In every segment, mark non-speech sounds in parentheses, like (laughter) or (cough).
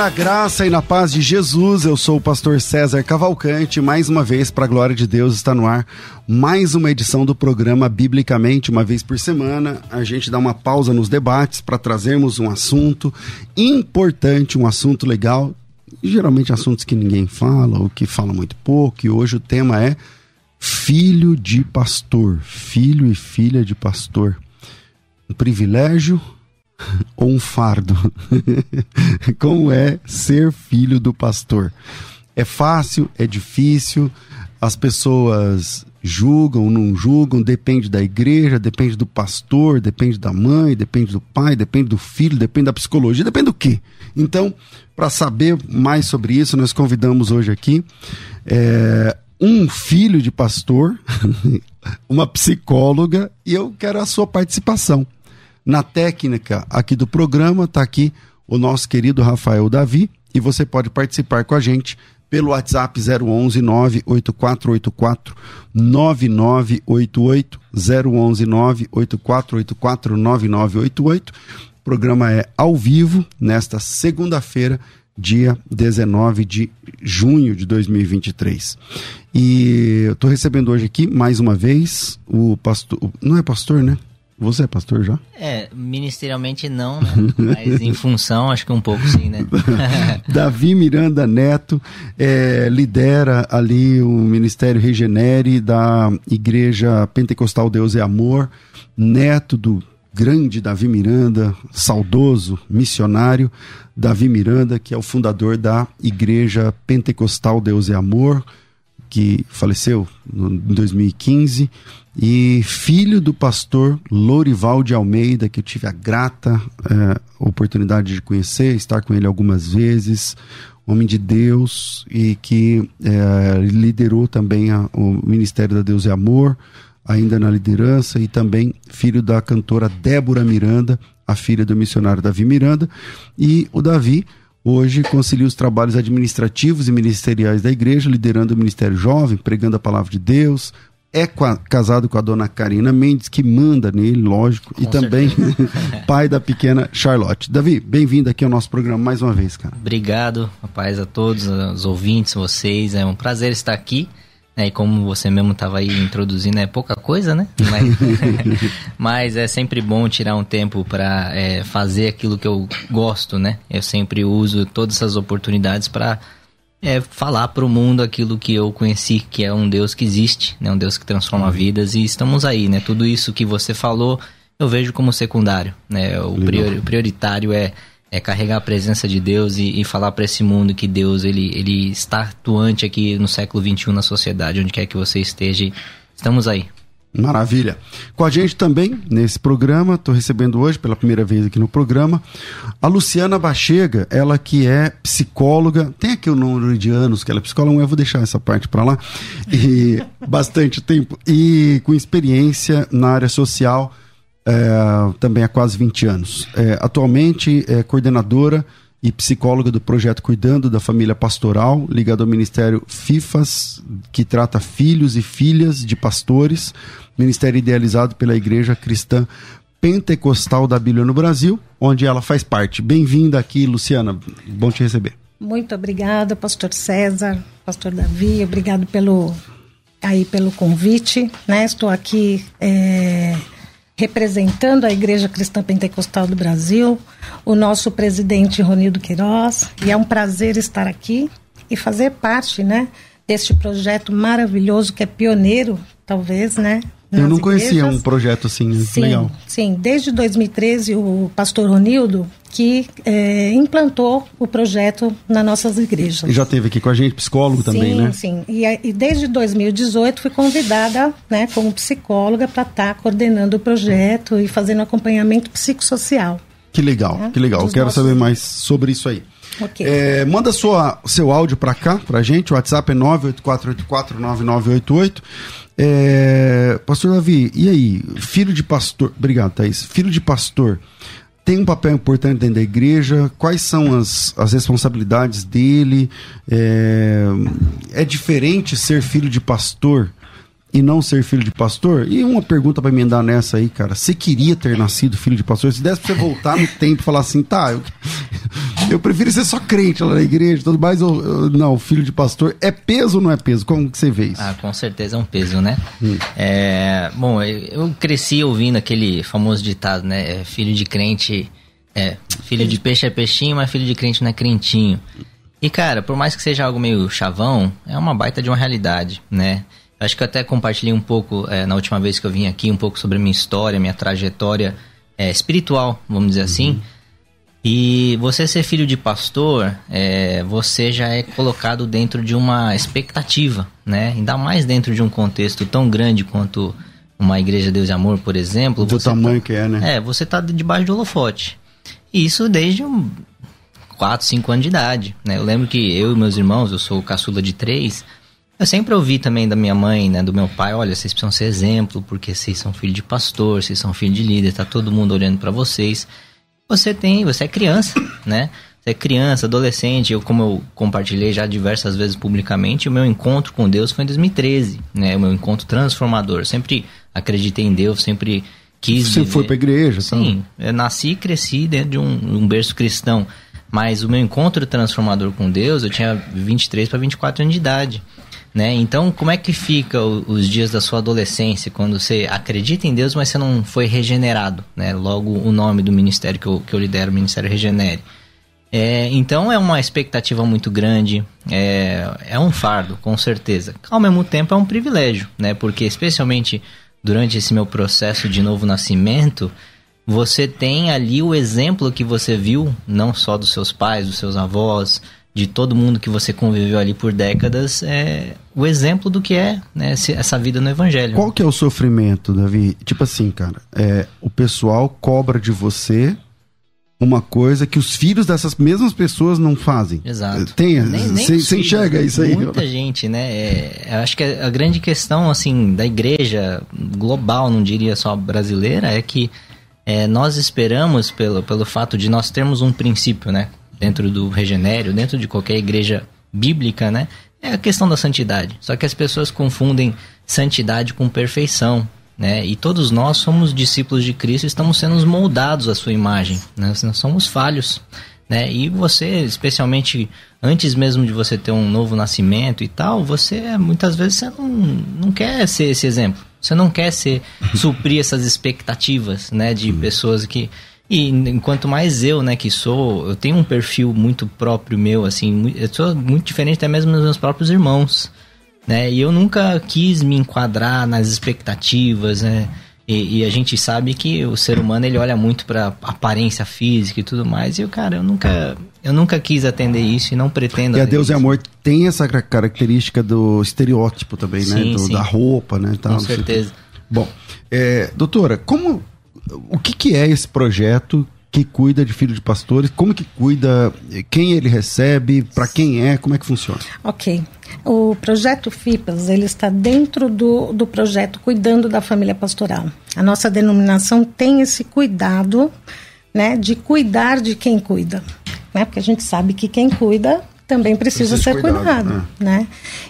Na graça e na paz de Jesus, eu sou o pastor César Cavalcante. Mais uma vez, para a glória de Deus, está no ar mais uma edição do programa Biblicamente, uma vez por semana. A gente dá uma pausa nos debates para trazermos um assunto importante, um assunto legal, geralmente assuntos que ninguém fala ou que fala muito pouco. E hoje o tema é filho de pastor, filho e filha de pastor. Um privilégio (laughs) ou um fardo? (laughs) Como é ser filho do pastor? É fácil? É difícil? As pessoas julgam, não julgam, depende da igreja, depende do pastor, depende da mãe, depende do pai, depende do filho, depende da psicologia, depende do quê? Então, para saber mais sobre isso, nós convidamos hoje aqui é, um filho de pastor, (laughs) uma psicóloga, e eu quero a sua participação. Na técnica aqui do programa está aqui o nosso querido Rafael Davi e você pode participar com a gente pelo WhatsApp 011 98484 9988 011 98484 9988. O programa é ao vivo nesta segunda-feira, dia 19 de junho de 2023. E eu estou recebendo hoje aqui mais uma vez o pastor, não é pastor, né? Você é pastor já? É, ministerialmente não, né? (laughs) Mas em função, acho que um pouco sim, né? (laughs) Davi Miranda Neto é, lidera ali o Ministério Regenere da Igreja Pentecostal Deus é Amor, neto do grande Davi Miranda, saudoso missionário Davi Miranda, que é o fundador da Igreja Pentecostal Deus é Amor, que faleceu em 2015 e filho do pastor Lorival de Almeida, que eu tive a grata é, oportunidade de conhecer, estar com ele algumas vezes, homem de Deus e que é, liderou também a, o Ministério da Deus e Amor, ainda na liderança, e também filho da cantora Débora Miranda, a filha do missionário Davi Miranda, e o Davi hoje concilia os trabalhos administrativos e ministeriais da igreja, liderando o Ministério Jovem, pregando a palavra de Deus, é casado com a dona Karina Mendes, que manda nele, lógico, com e também (laughs) pai da pequena Charlotte. Davi, bem-vindo aqui ao nosso programa mais uma vez, cara. Obrigado, paz a todos, os ouvintes, vocês. É um prazer estar aqui. Né, e como você mesmo estava aí introduzindo, é pouca coisa, né? Mas, (laughs) mas é sempre bom tirar um tempo para é, fazer aquilo que eu gosto, né? Eu sempre uso todas essas oportunidades para é falar para o mundo aquilo que eu conheci, que é um Deus que existe, né? um Deus que transforma uhum. vidas e estamos aí, né? Tudo isso que você falou, eu vejo como secundário, né? O, priori, o prioritário é, é carregar a presença de Deus e, e falar para esse mundo que Deus ele, ele está atuante aqui no século 21 na sociedade, onde quer que você esteja. Estamos aí. Maravilha. Com a gente também nesse programa, estou recebendo hoje pela primeira vez aqui no programa, a Luciana Bachega, ela que é psicóloga, tem aqui o número de anos que ela é psicóloga, eu vou deixar essa parte para lá, e (laughs) bastante tempo, e com experiência na área social é, também há quase 20 anos. É, atualmente é coordenadora e psicóloga do projeto Cuidando da Família Pastoral, ligado ao Ministério FIFAS, que trata filhos e filhas de pastores, ministério idealizado pela Igreja Cristã Pentecostal da Bíblia no Brasil, onde ela faz parte. Bem-vinda aqui, Luciana. Bom te receber. Muito obrigada, pastor César, pastor Davi, obrigado pelo aí pelo convite, né? Estou aqui é, representando a Igreja Cristã Pentecostal do Brasil, o nosso presidente Ronildo Queiroz, e é um prazer estar aqui e fazer parte, né, deste projeto maravilhoso que é pioneiro, talvez, né, eu não conhecia igrejas. um projeto assim, sim, legal. Sim, desde 2013 o pastor Ronildo que é, implantou o projeto nas nossas igrejas. E já teve aqui com a gente, psicólogo também, sim, né? Sim, sim. E, desde 2018 fui convidada, né, como psicóloga para estar tá coordenando o projeto e fazendo acompanhamento psicossocial. Que legal, né? que legal. Quero nossos... saber mais sobre isso aí. Okay. É, manda sua, seu áudio para cá, para gente. O WhatsApp é 984849988. É, pastor Davi, e aí? Filho de pastor. Obrigado, Thaís. Filho de pastor tem um papel importante dentro da igreja? Quais são as, as responsabilidades dele? É, é diferente ser filho de pastor e não ser filho de pastor? E uma pergunta para emendar nessa aí, cara. Você queria ter nascido filho de pastor? Se desse pra você voltar no tempo e falar assim, tá, eu, (laughs) eu prefiro ser só crente lá na igreja, tudo mais, ou, ou, não, filho de pastor. É peso ou não é peso? Como que você vê isso? Ah, com certeza é um peso, né? Hum. É, bom, eu cresci ouvindo aquele famoso ditado, né? É, filho de crente é, filho de peixe é peixinho, mas filho de crente não é crentinho. E cara, por mais que seja algo meio chavão, é uma baita de uma realidade, né? Acho que eu até compartilhei um pouco é, na última vez que eu vim aqui, um pouco sobre a minha história, minha trajetória é, espiritual, vamos dizer assim. Uhum. E você ser filho de pastor, é, você já é colocado dentro de uma expectativa, né? Ainda mais dentro de um contexto tão grande quanto uma igreja Deus e Amor, por exemplo. Do tamanho tá, que é, né? É, você tá debaixo do holofote. E isso desde um 4, 5 anos de idade, né? Eu lembro que eu e meus irmãos, eu sou caçula de três, eu sempre ouvi também da minha mãe, né, do meu pai, olha, vocês precisam ser exemplo, porque vocês são filho de pastor, vocês são filho de líder, tá todo mundo olhando para vocês. Você tem, você é criança, (coughs) né? Você é criança, adolescente, eu como eu compartilhei já diversas vezes publicamente, o meu encontro com Deus foi em 2013, né? O meu encontro transformador. Eu sempre acreditei em Deus, sempre quis Você viver. foi pra igreja, Sim, eu nasci e cresci dentro de um, um berço cristão. Mas o meu encontro transformador com Deus, eu tinha 23 para 24 anos de idade. Né? Então, como é que fica os dias da sua adolescência quando você acredita em Deus, mas você não foi regenerado? Né? Logo, o nome do ministério que eu, que eu lidero, o Ministério Regenere. É, então, é uma expectativa muito grande, é, é um fardo, com certeza. Ao mesmo tempo, é um privilégio, né? porque, especialmente durante esse meu processo de novo nascimento, você tem ali o exemplo que você viu, não só dos seus pais, dos seus avós, de todo mundo que você conviveu ali por décadas, é o exemplo do que é né, essa vida no Evangelho. Qual que é o sofrimento, Davi? Tipo assim, cara, é, o pessoal cobra de você uma coisa que os filhos dessas mesmas pessoas não fazem. Exato. Tem, você enxerga isso aí? Muita gente, né? É, acho que a grande questão, assim, da igreja global, não diria só brasileira, é que é, nós esperamos, pelo, pelo fato de nós termos um princípio, né? Dentro do regenério, dentro de qualquer igreja bíblica, né? É a questão da santidade. Só que as pessoas confundem santidade com perfeição, né? E todos nós somos discípulos de Cristo, estamos sendo moldados à sua imagem, né? Nós somos falhos, né? E você, especialmente antes mesmo de você ter um novo nascimento e tal, você muitas vezes você não, não quer ser esse exemplo. Você não quer ser suprir essas expectativas, né, de pessoas que e enquanto mais eu, né, que sou, eu tenho um perfil muito próprio meu, assim, eu sou muito diferente até mesmo dos meus próprios irmãos, né? E eu nunca quis me enquadrar nas expectativas, né? E, e a gente sabe que o ser humano ele olha muito para aparência física e tudo mais. E o cara, eu nunca, eu nunca quis atender isso e não pretendo. E a Deus isso. é Amor tem essa característica do estereótipo também, né? sim, né? Do, sim. Da roupa, né? Tal, Com certeza. Bom, é, doutora, como o que, que é esse projeto que cuida de filho de pastores? Como que cuida? Quem ele recebe? Para quem é? Como é que funciona? Ok. O projeto FIPAS ele está dentro do, do projeto Cuidando da Família Pastoral. A nossa denominação tem esse cuidado, né, de cuidar de quem cuida, né? Porque a gente sabe que quem cuida também precisa, precisa ser cuidado, cuidado né? né?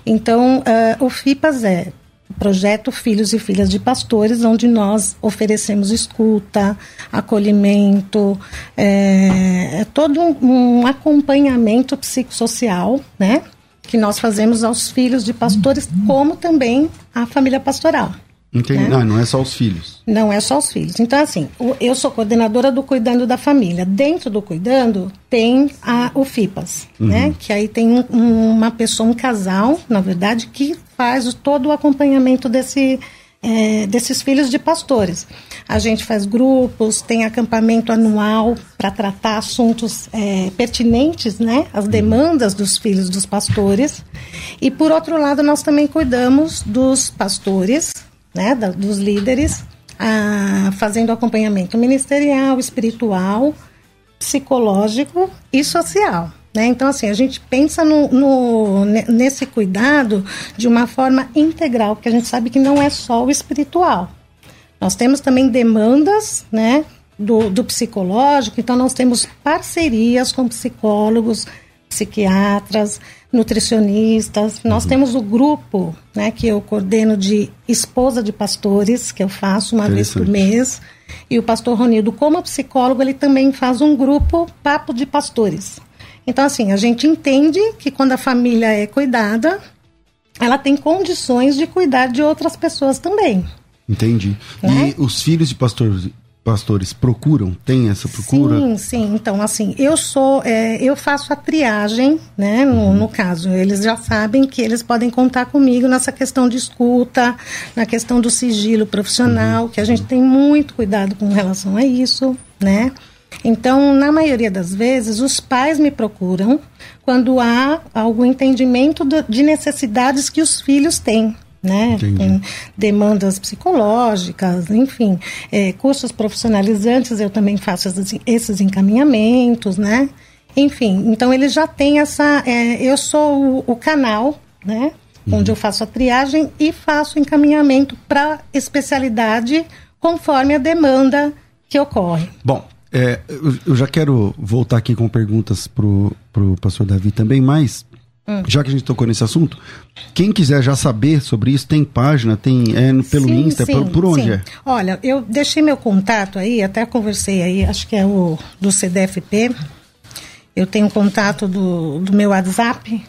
Então, uh, o FIPAS é projeto Filhos e Filhas de Pastores, onde nós oferecemos escuta, acolhimento, é, é todo um, um, acompanhamento psicossocial, né? Que nós fazemos aos filhos de pastores, como também à família pastoral. Entendi. Né? Não, não é só os filhos. Não é só os filhos. Então, assim, eu sou coordenadora do Cuidando da Família. Dentro do Cuidando tem a, o FIPAS, uhum. né? Que aí tem um, uma pessoa, um casal, na verdade, que faz todo o acompanhamento desse, é, desses filhos de pastores. A gente faz grupos, tem acampamento anual para tratar assuntos é, pertinentes, né? As uhum. demandas dos filhos dos pastores. E, por outro lado, nós também cuidamos dos pastores né, dos líderes, a, fazendo acompanhamento ministerial, espiritual, psicológico e social. Né? Então, assim, a gente pensa no, no, nesse cuidado de uma forma integral, porque a gente sabe que não é só o espiritual. Nós temos também demandas né, do, do psicológico, então nós temos parcerias com psicólogos, psiquiatras, nutricionistas. Nós uhum. temos o grupo, né, que eu coordeno de esposa de pastores, que eu faço uma vez por mês. E o pastor Ronildo, como psicólogo, ele também faz um grupo Papo de Pastores. Então, assim, a gente entende que quando a família é cuidada, ela tem condições de cuidar de outras pessoas também. Entendi. Né? E os filhos de pastores, pastores procuram? Tem essa procura? Sim, sim. Então, assim, eu sou, é, eu faço a triagem, né? No, uhum. no, caso, eles já sabem que eles podem contar comigo nessa questão de escuta, na questão do sigilo profissional, uhum. que a gente tem muito cuidado com relação a isso, né? Então, na maioria das vezes, os pais me procuram quando há algum entendimento de necessidades que os filhos têm né? Tem demandas psicológicas, enfim, é, cursos profissionalizantes, eu também faço esses, encaminhamentos, né? Enfim, então ele já tem essa. É, eu sou o, o canal, né? Uhum. Onde eu faço a triagem e faço o encaminhamento para especialidade conforme a demanda que ocorre. Bom, é, eu, eu, já quero voltar aqui com perguntas para o pastor Davi também, mas Hum. Já que a gente tocou nesse assunto, quem quiser já saber sobre isso, tem página, tem é, pelo sim, Insta, sim, por, por, onde sim. é? Olha, eu deixei meu contato aí, até conversei aí, acho que é o do CDFP. Eu tenho contato do, do meu WhatsApp,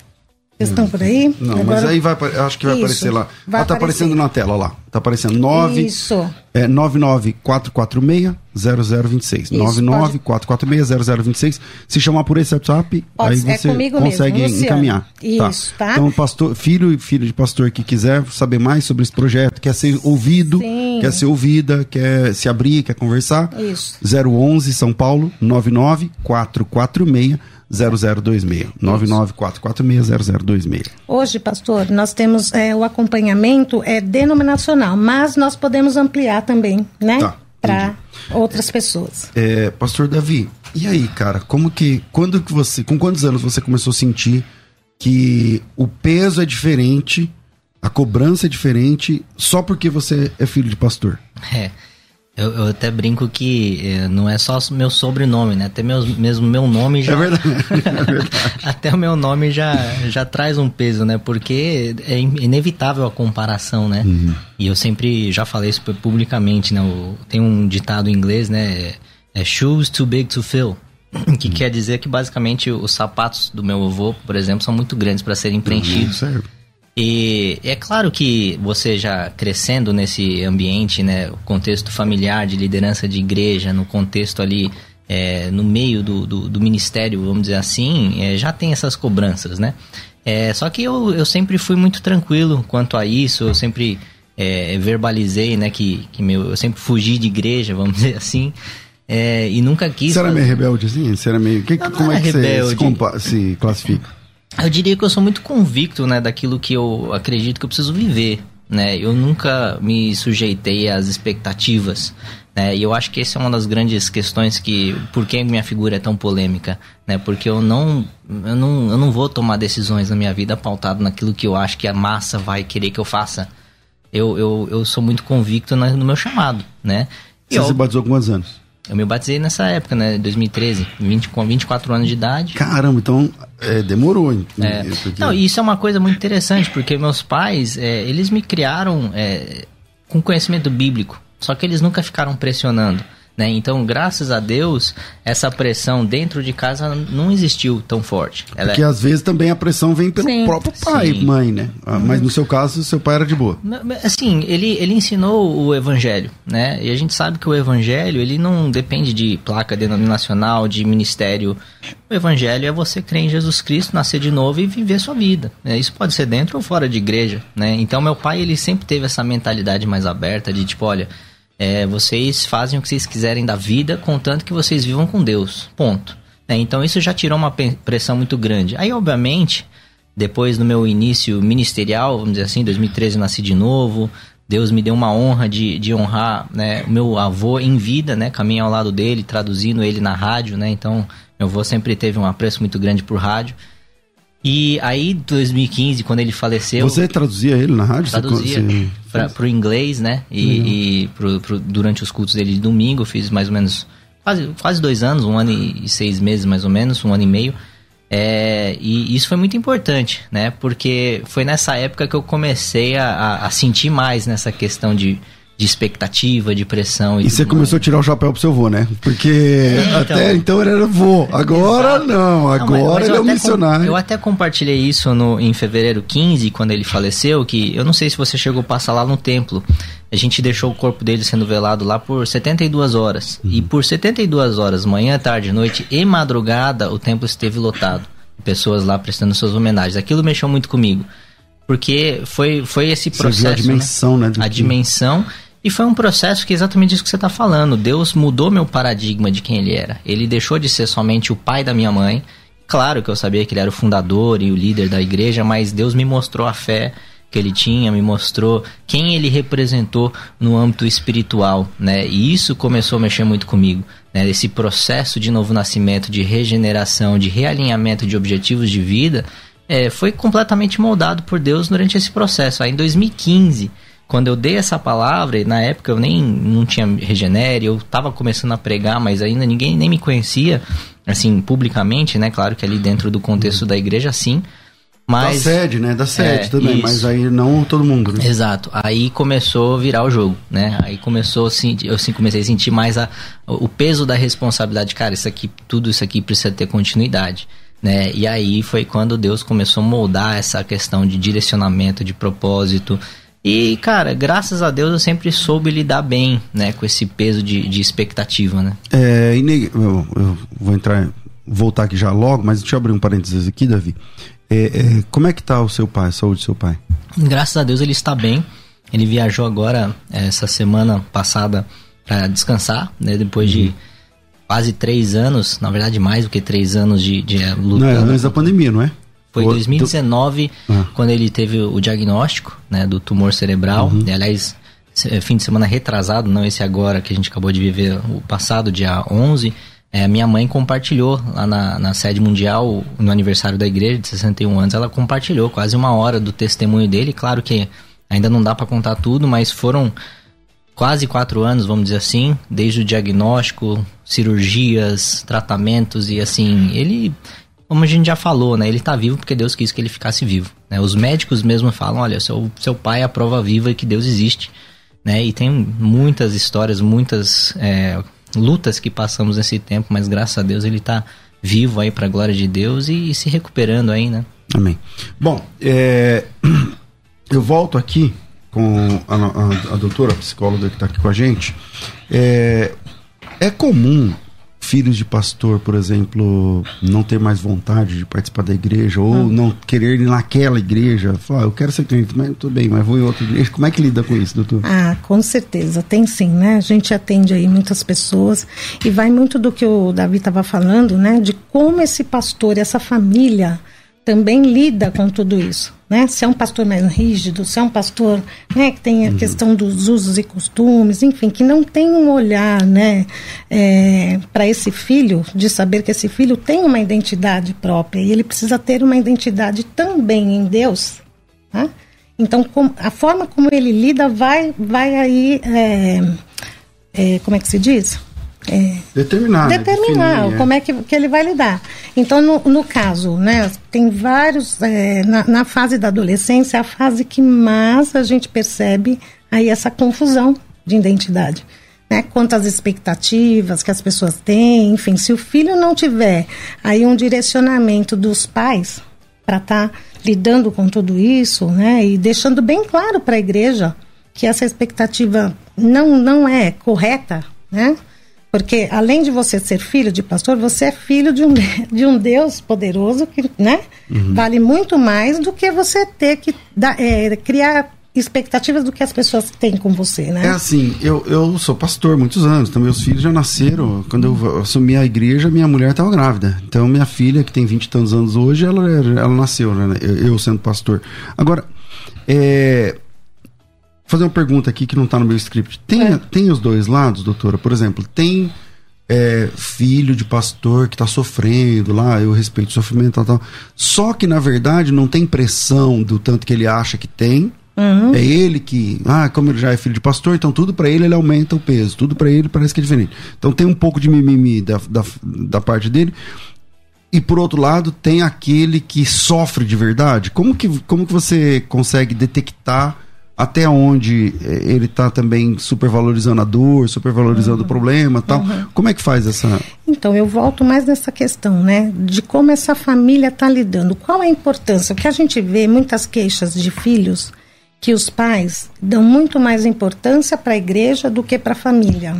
vocês estão por aí? Não, Agora... mas aí vai, acho que vai Isso, aparecer lá. Vai ah, tá aparecer. aparecendo na tela, lá. Tá aparecendo 9 Isso. É 99446 99446 Se chamar por esse WhatsApp, Pode, aí é você é consegue mesmo, encaminhar. Tá. Isso, tá? tá? Então, pastor, filho e filho de pastor que quiser saber mais sobre esse projeto, quer ser ouvido, Sim. quer ser ouvida, quer se abrir, quer conversar. Isso. 011 São Paulo 99446 0026. 994460026. Hoje, pastor, nós temos é, o acompanhamento é denominacional, mas nós podemos ampliar também, né? Tá, Para outras pessoas. É, pastor Davi, e aí, cara, como que. Quando que você. Com quantos anos você começou a sentir que o peso é diferente, a cobrança é diferente, só porque você é filho de pastor? É. Eu, eu, até brinco que eh, não é só meu sobrenome, né? Até meus, mesmo meu nome já. É verdade. (laughs) É verdade. até o meu nome já, já traz um peso, né? Porque é inevitável a comparação, né? Uhum. E eu sempre já falei isso publicamente, né? tem um ditado em inglês, né? É shoes too big to fill. (clears throat) Que uhum. quer dizer que basicamente os sapatos do meu avô, por exemplo, são muito grandes para serem preenchidos. Uhum, e é claro que você já crescendo nesse ambiente, né, o contexto familiar de liderança de igreja, no contexto ali é, no meio do, do, do, ministério, vamos dizer assim, é, já tem essas cobranças, né? É, só que eu, eu sempre fui muito tranquilo quanto a isso, eu sempre é, verbalizei, né, que, que meu, eu sempre fugi de igreja, vamos dizer assim, é, e nunca quis... Você era meio rebelde assim? Você era meio... Que, não, como não é que rebelde. você se, se classifica? Eu diria que eu sou muito convicto, né, daquilo que eu acredito que eu preciso viver, né? Eu nunca me sujeitei às expectativas. Né? E eu acho que essa é uma das grandes questões que por que minha figura é tão polêmica, né? Porque eu não, eu não, eu não vou tomar decisões na minha vida pautado naquilo que eu acho que a massa vai querer que eu faça. Eu, eu, eu sou muito convicto no meu chamado, né? Você eu, se batizou com quantos anos? Eu me batizei nessa época, né? 2013, 20, com 24 anos de idade. Caramba, então é, demorou. É. Porque... Não, isso é uma coisa muito interessante, porque meus pais, é, eles me criaram é, com conhecimento bíblico, só que eles nunca ficaram pressionando. Né? Então, graças a Deus, essa pressão dentro de casa não existiu tão forte. Ela Porque é... às vezes também a pressão vem pelo Sim. próprio pai e mãe, né? Ah, mas no seu caso, seu pai era de boa. Assim, ele, ele ensinou o evangelho, né? E a gente sabe que o evangelho, ele não depende de placa denominacional, de ministério. O evangelho é você crer em Jesus Cristo, nascer de novo e viver sua vida. Né? Isso pode ser dentro ou fora de igreja, né? Então, meu pai, ele sempre teve essa mentalidade mais aberta de tipo, olha é, vocês fazem o que vocês quiserem da vida, contanto que vocês vivam com Deus. Ponto. É, então isso já tirou uma pressão muito grande. Aí, obviamente, depois do meu início ministerial, vamos dizer assim, 2013 eu nasci de novo. Deus me deu uma honra de, de honrar né, o meu avô em vida, né? Caminhar ao lado dele, traduzindo ele na rádio, né? Então, meu avô sempre teve um apreço muito grande por rádio. E aí, 2015, quando ele faleceu. Você traduzia ele na rádio? Traduzia para o inglês, né? E, e pro, pro, durante os cultos dele de domingo, eu fiz mais ou menos quase, quase dois anos, um ano e seis meses mais ou menos, um ano e meio. É, e isso foi muito importante, né? Porque foi nessa época que eu comecei a, a sentir mais nessa questão de de expectativa, de pressão. E, e você começou a tirar o chapéu pro seu vô, né? Porque é, então, até então ele era vô, agora exato. não, agora não, mas, mas ele é um missionário. eu até compartilhei isso no, em fevereiro 15, quando ele faleceu, que eu não sei se você chegou a passar lá no templo. A gente deixou o corpo dele sendo velado lá por 72 horas. Uhum. E por 72 horas, manhã, tarde, noite e madrugada, o templo esteve lotado. Pessoas lá prestando suas homenagens. Aquilo mexeu muito comigo porque foi, foi esse processo. a dimensão, né? né a dimensão e foi um processo que é exatamente isso que você está falando. Deus mudou meu paradigma de quem ele era. Ele deixou de ser somente o pai da minha mãe. Claro que eu sabia que ele era o fundador e o líder da igreja, mas Deus me mostrou a fé que ele tinha, me mostrou quem ele representou no âmbito espiritual, né? E isso começou a mexer muito comigo, né? Esse processo de novo nascimento, de regeneração, de realinhamento de objetivos de vida, é, foi completamente moldado por Deus durante esse processo. Aí em 2015 quando eu dei essa palavra, e na época eu nem não tinha regenere, eu estava começando a pregar, mas ainda ninguém nem me conhecia, assim, publicamente, né? Claro que ali dentro do contexto da igreja, sim. Mas, da sede, né? Da sede é, também, isso. mas aí não todo mundo, né? Exato. Aí começou a virar o jogo, né? Aí começou assim, eu assim, comecei a sentir mais a, o peso da responsabilidade. Cara, isso aqui, tudo isso aqui precisa ter continuidade. Né? E aí foi quando Deus começou a moldar essa questão de direcionamento, de propósito, e, cara, graças a Deus eu sempre soube lidar bem, né, com esse peso de, de expectativa, né? É, eu, eu vou entrar, voltar aqui já logo, mas deixa eu abrir um parênteses aqui, Davi. É, é, como é que tá o seu pai, a saúde do seu pai? Graças a Deus ele está bem. Ele viajou agora, é, essa semana passada, para descansar, né, depois uhum. de quase três anos, na verdade mais do que três anos de, de luta. Não, é antes da pandemia, não é? Foi em 2019 ah. quando ele teve o diagnóstico né, do tumor cerebral. Uhum. E, aliás, fim de semana retrasado, não esse agora que a gente acabou de viver, o passado, dia 11, é, minha mãe compartilhou lá na, na sede mundial, no aniversário da igreja de 61 anos, ela compartilhou quase uma hora do testemunho dele. Claro que ainda não dá para contar tudo, mas foram quase quatro anos, vamos dizer assim, desde o diagnóstico, cirurgias, tratamentos e assim, ele como a gente já falou, né? Ele está vivo porque Deus quis que ele ficasse vivo. Né? Os médicos mesmo falam, olha, seu, seu pai é a prova viva que Deus existe. Né? E tem muitas histórias, muitas é, lutas que passamos nesse tempo, mas graças a Deus ele está vivo aí para a glória de Deus e, e, se recuperando aí, né? Amém. Bom, é, (clears throat) eu volto aqui com a, a, a doutora a psicóloga que está aqui com a gente. É, é comum filhos de pastor, por exemplo, não ter mais vontade de participar da igreja ou ah. não querer ir naquela igreja, falar, ah, eu quero ser crente, mas tudo bem, mas vou em outra igreja. Como é que lida com isso, doutor? Ah, com certeza, tem sim, né? A gente atende aí muitas pessoas e vai muito do que o Davi estava falando, né? De como esse pastor, essa família também lida com tudo isso, né? Se é um pastor mais rígido, se é um pastor, né, que tem a uhum. questão dos usos e costumes, enfim, que não tem um olhar, né, é, para esse filho, de saber que esse filho tem uma identidade própria e ele precisa ter uma identidade também em Deus, né? Então, com, a forma como ele lida vai, vai aí, é, é, como é que se diz? É, determinar. Né? Determinar definir, é. como é que, que ele vai lidar. Então, no, no caso, né, tem vários. É, na, na, fase da adolescência, é a fase que mais a gente percebe aí essa confusão de identidade. Né, quantas expectativas que as pessoas têm, enfim, se o filho não tiver aí um direcionamento dos pais para estar tá lidando com tudo isso, né, e deixando bem claro para a igreja que essa expectativa não, não é correta, né? Porque além de você ser filho de pastor, você é filho de um, (laughs) de um Deus poderoso que né, uhum. vale muito mais do que você ter que dar, é, criar expectativas do que as pessoas têm com você, né? É assim, eu, eu sou pastor há muitos anos, então meus filhos já nasceram. Quando eu assumi a igreja, minha mulher estava grávida. Então minha filha, que tem 20 e tantos anos hoje, ela, ela nasceu, né? eu, eu sendo pastor. Agora, é, fazer uma pergunta aqui que não está no meu script. Tem, é. tem os dois lados, doutora? Por exemplo, tem é, filho de pastor que está sofrendo lá, eu respeito o sofrimento tal, tal. Só que, na verdade, não tem pressão do tanto que ele acha que tem. Uhum. É ele que, ah, como ele já é filho de pastor, então tudo para ele ele aumenta o peso, tudo para ele parece que é diferente. Então tem um pouco de mimimi da, da, da parte dele. E por outro lado, tem aquele que sofre de verdade. Como que, como que você consegue detectar até onde eh, ele está também supervalorizando a dor, supervalorizando uhum. o problema tal. Uhum. Como é que faz essa. Então, eu volto mais nessa questão, né? De como essa família está lidando. Qual a importância? Porque a gente vê muitas queixas de filhos que os pais dão muito mais importância para a igreja do que para a família.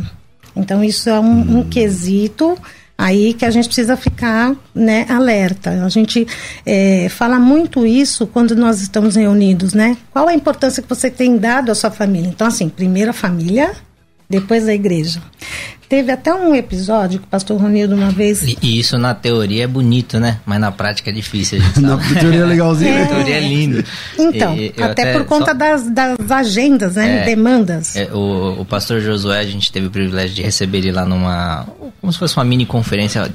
Então, isso é um, um hum. quesito Aí que a gente precisa ficar né, alerta. A gente é, fala muito isso quando nós estamos reunidos, né? Qual a importância que você tem dado à sua família? Então, assim, primeiro a família, depois a igreja. Teve até um episódio que o pastor Ronildo uma vez. E, e, isso na teoria é bonito, né? Mas na prática é difícil. A gente (laughs) na teoria é legalzinho. É. (laughs) Na teoria é lindo. Então, e, até, até, por conta só... das, das agendas, né? É, Demandas. É, o, o pastor Josué, a gente teve o privilégio de receber ele lá numa. Como se fosse uma mini conferência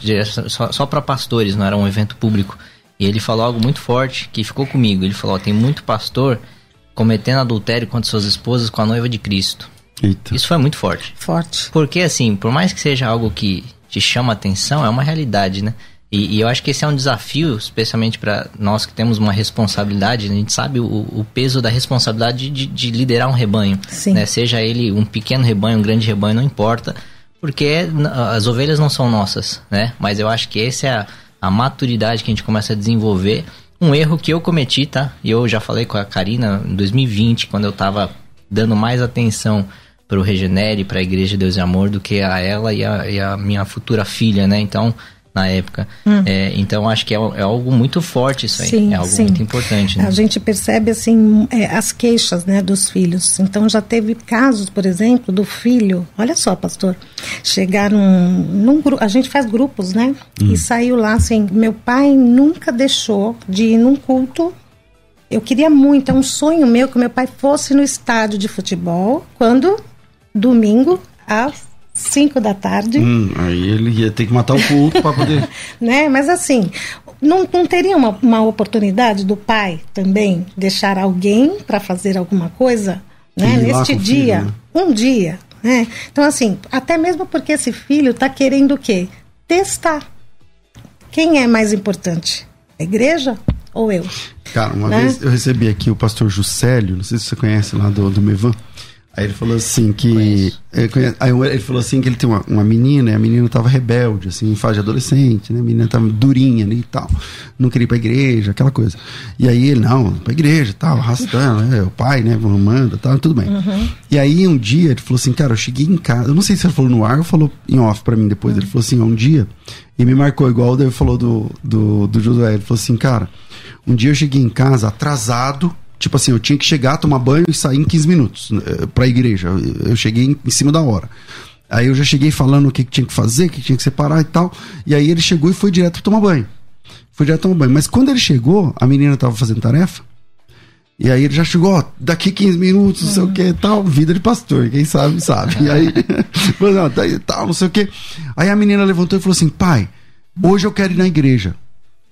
só, só para pastores, não era um evento público. E ele falou algo muito forte que ficou comigo. Ele falou: tem muito pastor cometendo adultério contra suas esposas com a noiva de Cristo. Eita. Isso foi muito forte. Forte. Porque, assim, por mais que seja algo que te chama atenção, é uma realidade, né? E, e eu acho que esse é um desafio, especialmente para nós que temos uma responsabilidade, né? a gente sabe o, o peso da responsabilidade de, de, liderar um rebanho. Sim. Né? Seja ele um pequeno rebanho, um grande rebanho, não importa. Porque as ovelhas não são nossas, né? Mas eu acho que essa é a, a maturidade que a gente começa a desenvolver. Um erro que eu cometi, tá? E eu já falei com a Karina em 2020, quando eu tava dando mais atenção para o Regenere, para a Igreja de Deus e Amor, do que a ela e a, e a minha futura filha, né? Então, na época. Hum. É, então acho que é, é, algo muito forte isso aí, sim, é algo sim. muito importante. Né? A gente percebe assim é, as queixas né, dos filhos. Então já teve casos, por exemplo, do filho. Olha só, pastor, chegaram num grupo, a gente faz grupos, né? Hum. E saiu lá assim, meu pai nunca deixou de ir num culto eu queria muito, é um sonho meu que meu pai fosse no estádio de futebol quando domingo, às 5 da tarde. Hum, aí ele ia ter que matar o culto para poder. (laughs) né? Mas assim, não, não teria uma, uma oportunidade do pai também deixar alguém para fazer alguma coisa, né? Neste dia, filho, né? um dia, né? Então assim, até mesmo porque esse filho está querendo o quê? Testar. Quem é mais importante? A igreja ou eu? Cara, uma né? vez eu recebi aqui o pastor Juscelio, não sei se você conhece lá do, do Mevan. Aí ele falou assim que. Aí ele falou assim que ele tem uma, uma menina, e a menina tava rebelde, assim, em fase de adolescente, né? A menina tava durinha ali e tal. Não queria ir pra igreja, aquela coisa. E aí ele, não, pra igreja tal, arrastando, né? O pai, né? Manda tal, tudo bem. Uhum. E aí um dia ele falou assim, cara, eu cheguei em casa. Eu não sei se ele falou no ar ou falou em off pra mim depois. Uhum. Ele falou assim, um dia, e me marcou igual o David falou do, do, do Josué. Ele falou assim, cara, um dia eu cheguei em casa atrasado Tipo assim, eu tinha que chegar, tomar banho e sair em 15 minutos eh, para a igreja. Eu cheguei em, em, cima da hora. Aí eu já cheguei falando o que, que tinha que fazer, o que tinha que separar e tal. E aí ele chegou e foi direto tomar banho. Foi direto tomar banho. Mas quando ele chegou, a menina tava fazendo tarefa. E aí ele já chegou, ó, daqui 15 minutos, não sei o que, tal, vida de pastor, quem sabe, sabe. E aí, (laughs) não, tal, não sei o que. Aí a menina levantou e falou assim, pai, hoje eu quero ir na igreja.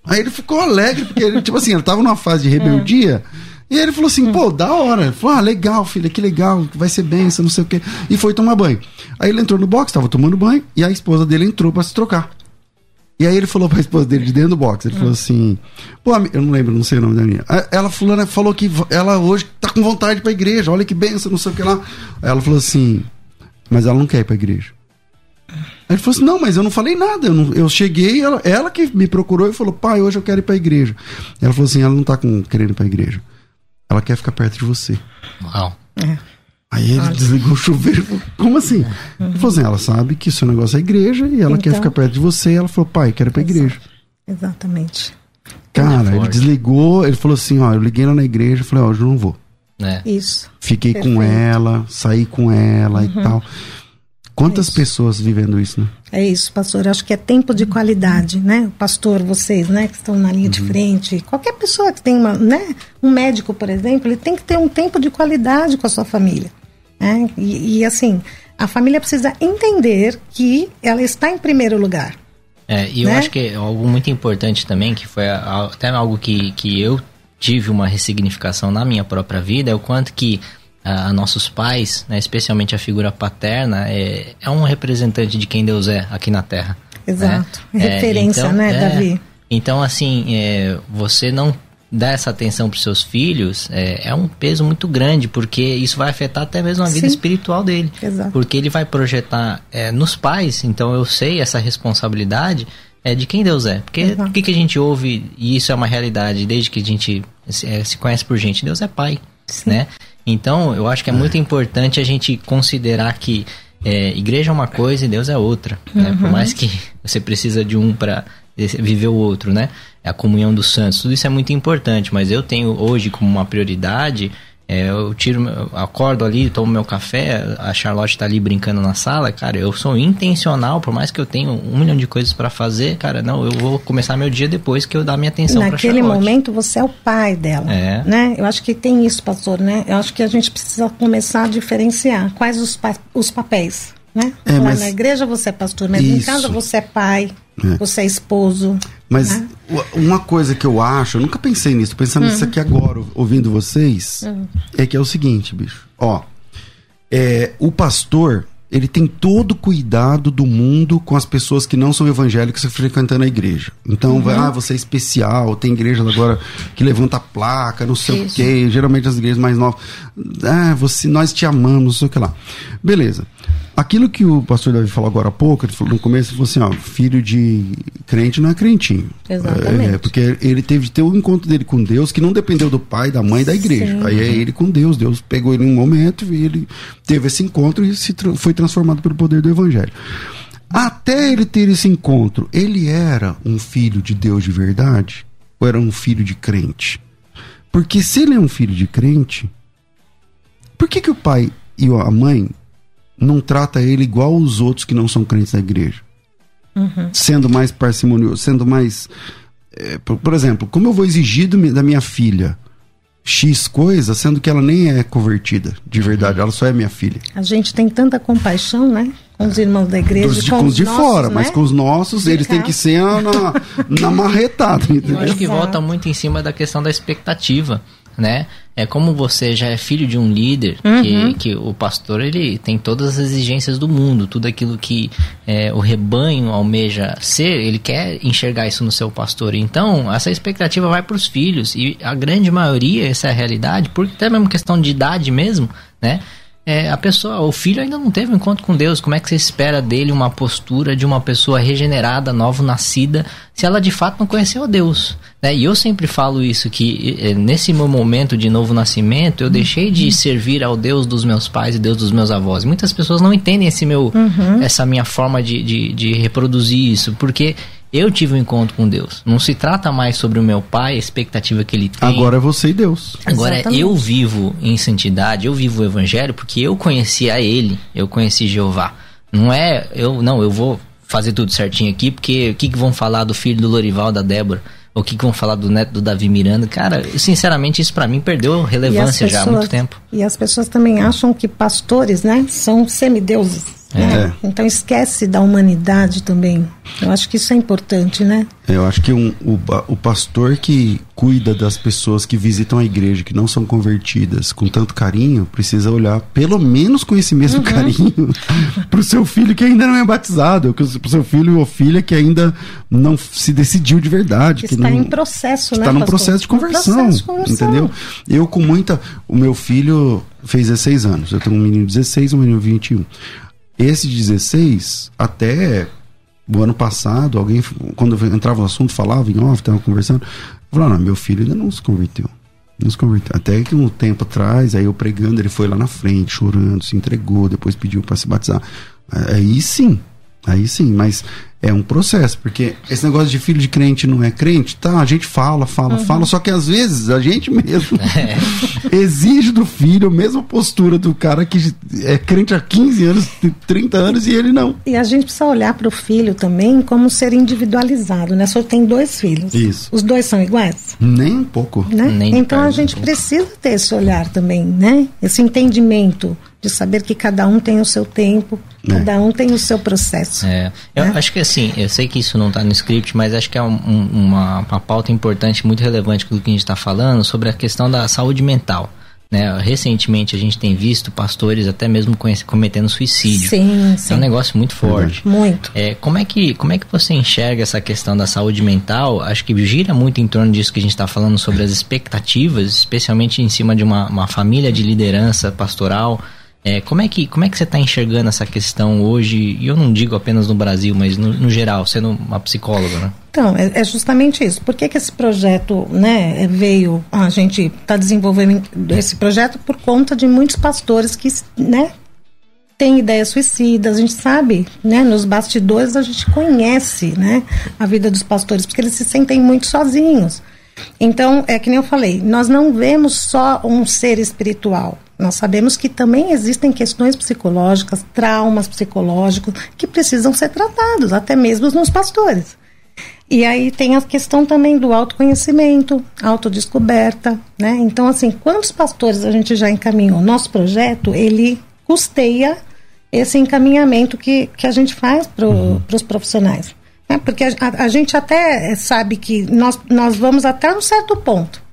Aí ele ficou alegre, porque ele, tipo assim, ele tava numa fase de rebeldia. E ele falou assim, pô, da hora. Ele falou, ah, legal, filha, que legal, vai ser benção, não sei o quê. E foi tomar banho. Aí ele entrou no box, tava tomando banho, e a esposa dele entrou para se trocar. E aí ele falou pra esposa dele de dentro do box, ele falou assim, pô, eu não lembro, não sei o nome da minha. Ela fulana falou que ela hoje tá com vontade pra igreja, olha que benção, não sei o que lá. Aí ela falou assim, mas ela não quer ir pra igreja. Aí ele falou assim: Não, mas eu não falei nada. Eu, não, eu cheguei, ela, ela que me procurou e falou: Pai, hoje eu quero ir pra igreja. Ela falou assim: Ela não tá com, querendo ir pra igreja. Ela quer ficar perto de você. Uau. É. Aí ele Olha. desligou o chuveiro. Falou, Como assim? Uhum. Ele falou assim: Ela sabe que seu negócio é igreja e ela então, quer ficar perto de você. E ela falou: Pai, quero ir pra igreja. Exatamente. Cara, ele desligou. Ele falou assim: Ó, eu liguei lá na igreja. Falei: Ó, hoje eu não vou. É. Isso. Fiquei Perfeito. com ela, saí com ela uhum. e tal. Quantas é pessoas vivendo isso, né? É isso, pastor. Acho que é tempo de qualidade, né? Pastor, vocês, né, que estão na linha uhum. de frente, qualquer pessoa que tem uma, né, um médico, por exemplo, ele tem que ter um tempo de qualidade com a sua família, né? E, e assim, a família precisa entender que ela está em primeiro lugar. É, e eu né? acho que é algo muito importante também, que foi até algo que, que eu tive uma ressignificação na minha própria vida, é o quanto que a, a nossos pais, né, especialmente a figura paterna, é, é um representante de quem Deus é aqui na Terra. Exato. Né? Referência, então, né, é, Davi? Então, assim, é, você não dar essa atenção para os seus filhos é, é, um peso muito grande, porque isso vai afetar até mesmo a vida Sim. espiritual dele. Exato. Porque ele vai projetar é, nos pais, então eu sei essa responsabilidade é de quem Deus é. Porque o que, que a gente ouve, e isso é uma realidade desde que a gente se, é, se conhece por gente, Deus é pai, Sim. né? Então, eu acho que é muito importante a gente considerar que é, igreja é uma coisa e Deus é outra. Né? Uhum. Por mais que você precisa de um para viver o outro, né? É a comunhão dos santos. Tudo isso é muito importante, mas eu tenho hoje como uma prioridade é, eu tiro, eu acordo ali, tomo meu café, a Charlotte tá ali brincando na sala, cara, eu sou intencional, por mais que eu tenha um milhão de coisas para fazer, cara, não, eu vou começar meu dia depois que eu dar minha atenção para Naquele momento você é o pai dela, é. né? Eu acho que tem isso, pastor, né? Eu acho que a gente precisa começar a diferenciar quais os, pa os papéis, né? É, Lá mas... na igreja você é pastor, mas isso. em casa você é pai, é. você é esposo. Mas né? uma coisa que eu acho, eu nunca pensei nisso, pensando uhum. nisso aqui agora, ouvindo vocês, uhum. é que é o seguinte, bicho. Ó, é, o pastor, ele tem todo o cuidado do mundo com as pessoas que não são evangélicas frequentando a igreja. Então, uhum. ah, você é especial, tem igreja agora que levanta a placa, não sei Isso. o quê, geralmente as igrejas mais novas. Ah, você, nós te amamos, não sei o que lá. Beleza. Aquilo que o pastor Davi falou agora há pouco, ele falou no começo, ele falou assim, ó, filho de crente não é crentinho. Exatamente. É, porque ele teve de ter o um encontro dele com Deus que não dependeu do pai, da mãe da igreja. Sim. Aí é ele com Deus. Deus pegou ele em um momento e ele teve esse encontro e se foi transformado pelo poder do evangelho. Até ele ter esse encontro, ele era um filho de Deus de verdade? Ou era um filho de crente? Porque se ele é um filho de crente, por que, que o pai e a mãe não trata ele igual os outros que não são crentes da igreja. Uhum. Sendo mais parcimonioso, sendo mais. É, por, por, exemplo, como eu vou exigir do, da minha filha X coisa, sendo que ela nem é convertida, de verdade, ela só é minha filha. A gente tem tanta compaixão, né? Com os irmãos da igreja. Dos, com, com os de nossos, fora, né? mas com os nossos, de eles cá. têm que ser na, na (laughs) marretada. Eu acho que volta muito em cima da questão da expectativa né? É como você já é filho de um líder, uhum. que, que o pastor ele tem todas as exigências do mundo, tudo aquilo que é, o rebanho almeja ser, ele quer enxergar isso no seu pastor. Então, essa expectativa vai para os filhos, e a grande maioria, essa é a realidade, porque até mesmo questão de idade mesmo, né? É, a pessoa, o filho ainda não teve um encontro com Deus. Como é que você espera dele uma postura de uma pessoa regenerada, novo nascida, se ela de fato não conheceu a Deus? Né? E eu sempre falo isso que é, nesse meu momento de novo nascimento eu deixei de servir ao Deus dos meus pais e Deus dos meus avós. Muitas pessoas não entendem esse meu, uhum. essa minha forma de, de, de reproduzir isso, porque eu tive um encontro com Deus. Não se trata mais sobre o meu pai, a expectativa que ele tem. Agora é você e Deus. Agora Exatamente. eu vivo em santidade, eu vivo o evangelho porque eu conheci a ele, eu conheci Jeová. Não é eu, não, eu vou fazer tudo certinho aqui, porque o que, que vão falar do filho do Lorival, da Débora? O que, que vão falar do neto do Davi Miranda? Cara, sinceramente, isso para mim perdeu relevância pessoas, já há muito tempo. E as pessoas também acham que pastores, né, são semideuses. É. Então esquece da humanidade também. Eu acho que isso é importante, né? Eu acho que um, o, o pastor que cuida das pessoas que visitam a igreja, que não são convertidas, com tanto carinho, precisa olhar pelo menos com esse mesmo uhum. carinho (laughs) para o seu filho que ainda não é batizado, para o seu filho ou filha que ainda não se decidiu de verdade. Que, que está não, em processo, né? Está num processo de conversão, processo de conversão, entendeu? Eu com muita... O meu filho fez 16 anos. Eu tenho um menino de 16 e um menino de 21. Esse 16, até o ano passado, alguém, quando entrava no assunto, falava em off, estava conversando, falou: não, meu filho ainda não se converteu. Não se converteu. Até que um tempo atrás, aí eu pregando, ele foi lá na frente, chorando, se entregou, depois pediu para se batizar. Aí sim, aí sim, mas é um processo, porque esse negócio de filho de crente não é crente, tá? A gente fala, fala, uhum. fala, só que às vezes a gente mesmo (laughs) é. (laughs) exige do filho a mesma postura do cara que é crente há 15 anos, 30 anos e ele não. E a gente precisa olhar para o filho também como ser individualizado, né? Só tem dois filhos. Isso. Os dois são iguais? Nem um pouco. Né? Nem então a gente precisa ter esse olhar também, né? Esse entendimento de saber que cada um tem o seu tempo, é. cada um tem o seu processo. É. Eu né? acho que assim, eu sei que isso não está no script, mas acho que é um, um, uma, uma pauta importante, muito relevante com o que a gente está falando sobre a questão da saúde mental. Né? Recentemente a gente tem visto pastores até mesmo cometendo suicídio. Sim, sim. É um negócio muito forte. Muito. É, como, é que, como é que você enxerga essa questão da saúde mental? Acho que gira muito em torno disso que a gente está falando sobre as expectativas, especialmente em cima de uma, uma família de liderança pastoral é, como, é que, como é que você está enxergando essa questão hoje? E eu não digo apenas no Brasil, mas no, no geral, sendo uma psicóloga, né? Então, é, é, justamente isso. Por que, que esse projeto né, veio? A gente está desenvolvendo esse projeto por conta de muitos pastores que né, têm ideias suicidas. A gente sabe, né, nos bastidores a gente conhece né, a vida dos pastores, porque eles se sentem muito sozinhos. Então, é que nem eu falei, nós não vemos só um ser espiritual. Nós sabemos que também existem questões psicológicas, traumas psicológicos que precisam ser tratados, até mesmo nos pastores. E aí tem a questão também do autoconhecimento, autodescoberta, né? Então, assim, quantos pastores a gente já encaminhou? Nosso projeto, ele custeia esse encaminhamento que, que a gente faz para uhum. os profissionais. Né? Porque a, a, gente até sabe que nós, nós vamos até um certo ponto.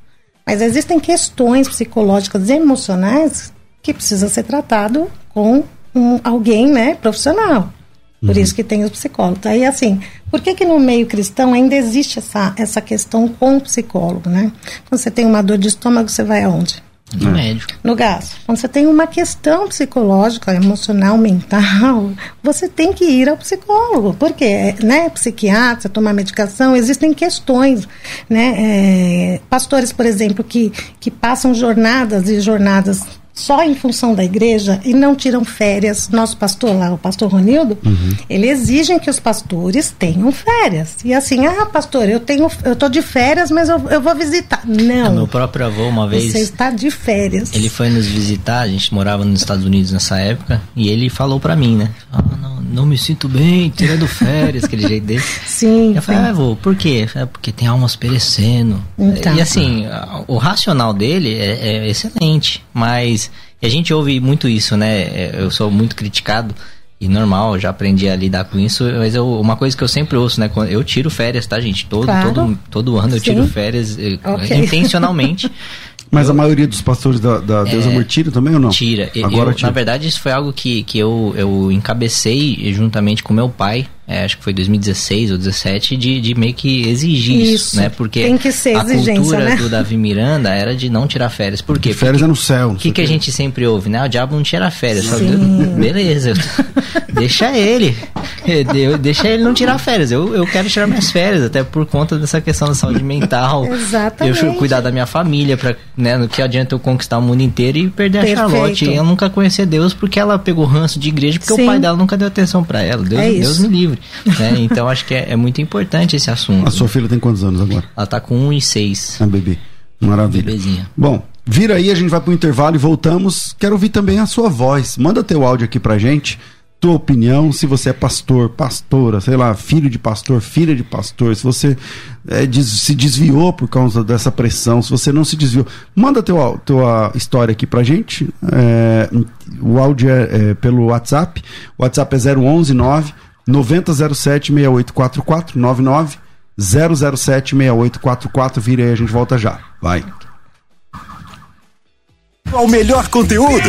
Mas existem questões psicológicas e emocionais que precisa ser tratado com um, alguém né, profissional. Por uhum. isso que tem os psicólogos. Aí, assim, por que que no meio cristão ainda existe essa, essa questão com o psicólogo, né? Quando você tem uma dor de estômago, você vai aonde? No é. médico. No gás. Quando você tem uma questão psicológica, emocional, (laughs) mental, você tem que ir ao psicólogo. Porque, né, psiquiatra, tomar medicação, existem questões, né? É, pastores, por exemplo, que, que passam jornadas e jornadas só em função da igreja e não tiram férias. Nosso pastor lá, o pastor Ronildo, uhum. ele exige que os pastores tenham férias. E assim, ah, pastor, eu tenho, eu tô de férias, mas eu, eu vou visitar. Não. Meu próprio avô, uma vez. Você está de férias. Ele foi nos visitar, a gente morava nos Estados Unidos nessa época, e ele falou para mim, né? Ah, não, não me sinto bem, tirando férias, aquele jeito dele. (laughs) Sim. Eu falei, ah, avô, por quê? É porque tem almas perecendo. Então. E assim, o racional dele é, é excelente, mas e a gente ouve muito isso, né? É, eu sou muito criticado e normal, já aprendi a lidar com isso, mas eu, uma coisa que eu sempre ouço, né? Eu tiro férias, tá, gente? Todo, claro. todo, todo ano eu tiro Sim. férias eh, okay. intencionalmente. (laughs) Mas eu, a maioria dos pastores da, da Deus é, Amor tira também ou não? Tira. Agora eu, tira. Na verdade, isso foi algo que, que eu, eu encabecei juntamente com meu pai é, acho que foi 2016 ou 2017, de, de meio que exigir isso, isso né? Porque tem que ser a cultura né? do Davi Miranda era de não tirar férias. Por quê? Férias Porque, é no céu. O que, que a gente sempre ouve, né? O diabo não tira férias. Só, (laughs) beleza, (laughs) deixa ele. Deixa ele não tirar férias. Eu, eu quero tirar minhas férias, até por conta dessa questão da saúde mental. (laughs) Exatamente. Eu cuidar da minha família, pra, né? No que adianta eu conquistar o mundo inteiro e perder Perfeito. a Charlotte. E eu nunca conhecer Deus porque ela pegou ranço de igreja, porque Sim. o pai dela nunca deu atenção para ela. Deus, é Deus me livre. Né? Então acho que é, é, muito importante esse assunto. A sua filha tem quantos anos agora? Ela tá com 1 e 6. É bebê. Maravilha. Bebezinha. Bom, vira aí, a gente vai pro intervalo e voltamos. Quero ouvir também a sua voz. Manda teu áudio aqui pra gente. Tua opinião, se você é pastor, pastora, sei lá, filho de pastor, filha de pastor, se você é, des, se desviou por causa dessa pressão, se você não se desviou, manda teu, tua história aqui pra gente. É, o áudio é, é, pelo WhatsApp. O WhatsApp é 011 9 9007 6844 99 007 6844. Vira aí, a gente volta já. Vai. O melhor conteúdo.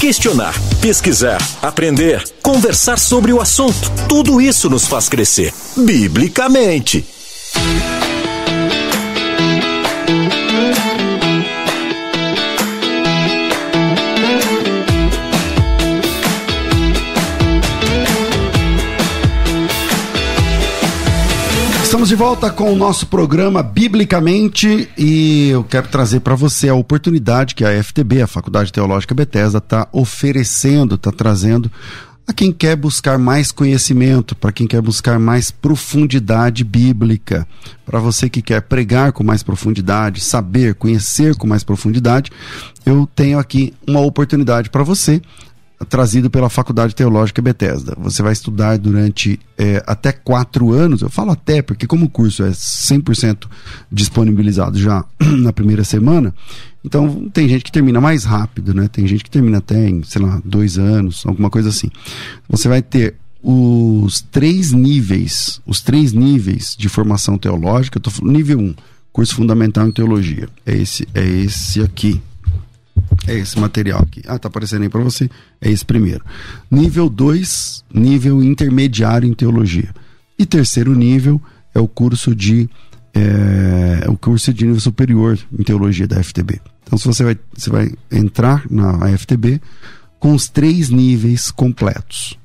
Questionar, pesquisar, aprender, conversar sobre o assunto. Tudo isso nos faz crescer, biblicamente. Estamos de volta com o nosso programa Biblicamente e eu quero trazer para você a oportunidade que a FTB, a Faculdade Teológica Bethesda, está oferecendo, está trazendo a quem quer buscar mais conhecimento, para quem quer buscar mais profundidade bíblica, para você que quer pregar com mais profundidade, saber, conhecer com mais profundidade, eu tenho aqui uma oportunidade para você trazido pela Faculdade Teológica Bethesda. Você vai estudar durante é, até quatro anos. Eu falo até, porque como o curso é 100% disponibilizado já (clears throat) na primeira semana, então tem gente que termina mais rápido, né? Tem gente que termina até em, sei lá, dois anos, alguma coisa assim. Você vai ter os três níveis, os três níveis de formação teológica. Eu tô falando nível 1, um, curso fundamental em teologia. É esse, é esse aqui, é esse material aqui. Ah, tá aparecendo aí para você. É esse primeiro. Nível 2, nível intermediário em teologia. E terceiro nível é o curso de é, o curso de nível superior em teologia da FTB. Então, se você vai, você vai entrar na FTB com os três níveis completos.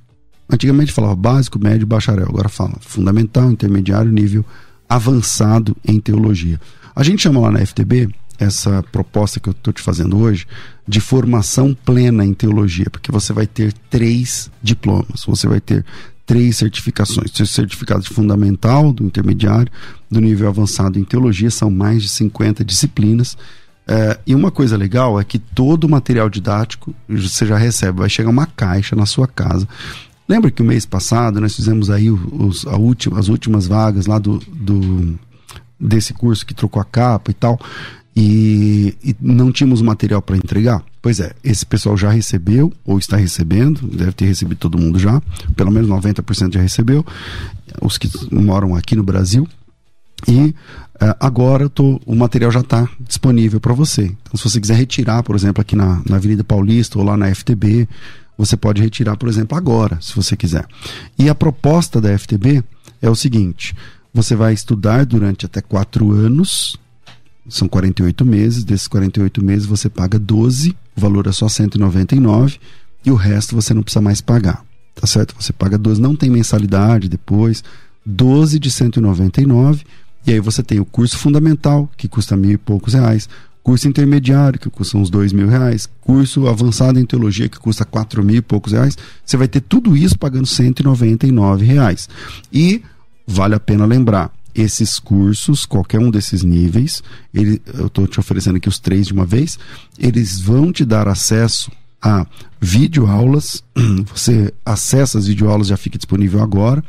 Antigamente falava básico, médio, bacharel. Agora fala fundamental, intermediário, nível avançado em teologia. A gente chama lá na FTB essa proposta que eu estou te fazendo hoje de formação plena em teologia, porque você vai ter três diplomas, você vai ter três certificações, seu certificado de fundamental, do intermediário, do nível avançado em teologia, são mais de 50 disciplinas. É, e uma coisa legal é que todo o material didático você já recebe, vai chegar uma caixa na sua casa. Lembra que o mês passado nós fizemos aí os, a última, as últimas vagas lá do, do desse curso que trocou a capa e tal e, e não tínhamos material para entregar? Pois é, esse pessoal já recebeu, ou está recebendo, deve ter recebido todo mundo já, pelo menos 90% já recebeu, os que moram aqui no Brasil. E uh, agora tô, o material já está disponível para você. Então, se você quiser retirar, por exemplo, aqui na, na Avenida Paulista ou lá na FTB, você pode retirar, por exemplo, agora, se você quiser. E a proposta da FTB é o seguinte: você vai estudar durante até quatro anos são 48 meses, desses 48 meses você paga 12, o valor é só 199 e o resto você não precisa mais pagar. Tá certo? Você paga 12, não tem mensalidade depois, 12 de 199 e aí você tem o curso fundamental, que custa mil e poucos reais, curso intermediário, que custa uns dois mil reais, curso avançado em teologia, que custa quatro mil e poucos reais. Você vai ter tudo isso pagando 199 reais. E vale a pena lembrar, esses cursos, qualquer um desses níveis, ele, eu estou te oferecendo aqui os três de uma vez, eles vão te dar acesso a videoaulas, (clears throat) você acessa as videoaulas, já fica disponível agora.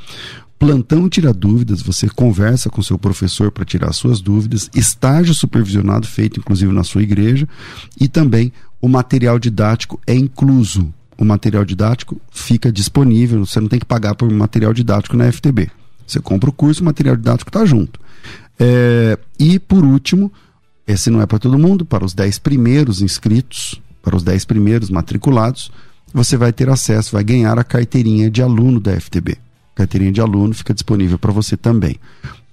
Plantão tira dúvidas, você conversa com seu professor para tirar suas dúvidas, estágio supervisionado feito inclusive na sua igreja e também o material didático é incluso. O material didático fica disponível, você não tem que pagar por material didático na FTB. Você compra o curso, o material didático está junto. É, e, por último, esse não é para todo mundo, para os 10 primeiros inscritos, para os 10 primeiros matriculados, você vai ter acesso, vai ganhar a carteirinha de aluno da FTB. Carteirinha de aluno fica disponível para você também.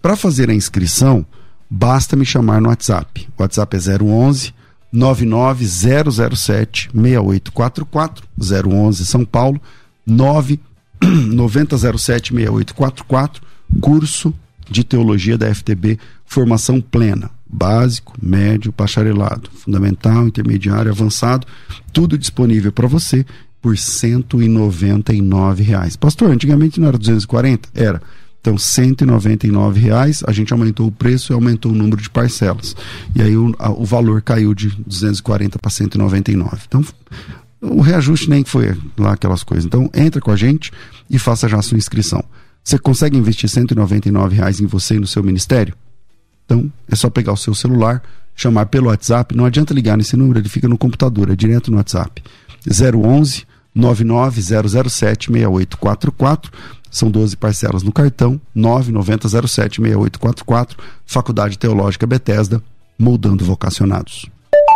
Para fazer a inscrição, basta me chamar no WhatsApp. O WhatsApp é 011 99007 6844 011 São Paulo 99007 (clears throat) 6844 curso de teologia da FTB formação plena básico, médio, bacharelado, fundamental, intermediário, avançado, tudo disponível para você por 199 reais. Pastor, antigamente não era 240? Era. Então, R$ reais, a gente aumentou o preço e aumentou o número de parcelas. E aí o, a, o valor caiu de 240 para 199. Então, o reajuste nem foi lá aquelas coisas. Então, entra com a gente e faça já a sua inscrição. Você consegue investir R$ reais em você e no seu ministério? Então, é só pegar o seu celular, chamar pelo WhatsApp. Não adianta ligar nesse número, ele fica no computador, é direto no WhatsApp. 011 99007 6844. São 12 parcelas no cartão, 99007 6844. Faculdade Teológica Bethesda, moldando vocacionados.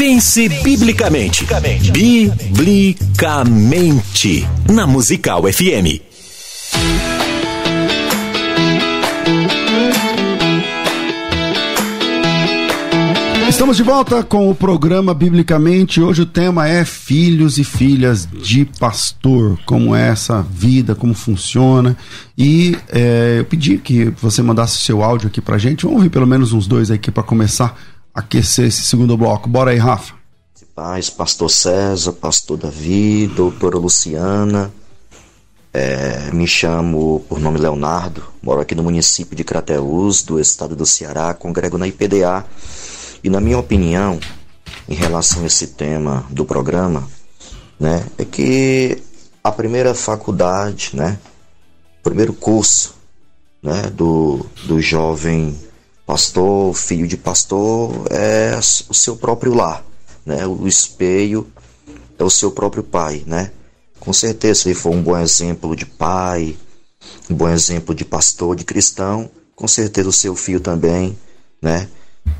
Pense biblicamente. Biblicamente. Na Musical FM. Estamos de volta com o programa Biblicamente. Hoje o tema é filhos e filhas de pastor. Como é essa vida, como funciona. E é, eu pedi que você mandasse seu áudio aqui pra gente. Vamos ouvir pelo menos uns dois aqui para começar aquecer esse segundo bloco. Bora aí, Rafa. Paz, pastor César, pastor Davi, doutora Luciana. É, me chamo por nome Leonardo, moro aqui no município de Crateús, do estado do Ceará, congrego na IPDA. E na minha opinião, em relação a esse tema do programa, né, é que a primeira faculdade, né, o primeiro curso, né, do, do jovem pastor, filho de pastor, é o seu próprio lar, né? O espelho é o seu próprio pai, né? Com certeza, se ele for um bom exemplo de pai, um bom exemplo de pastor, de cristão, com certeza o seu filho também, né?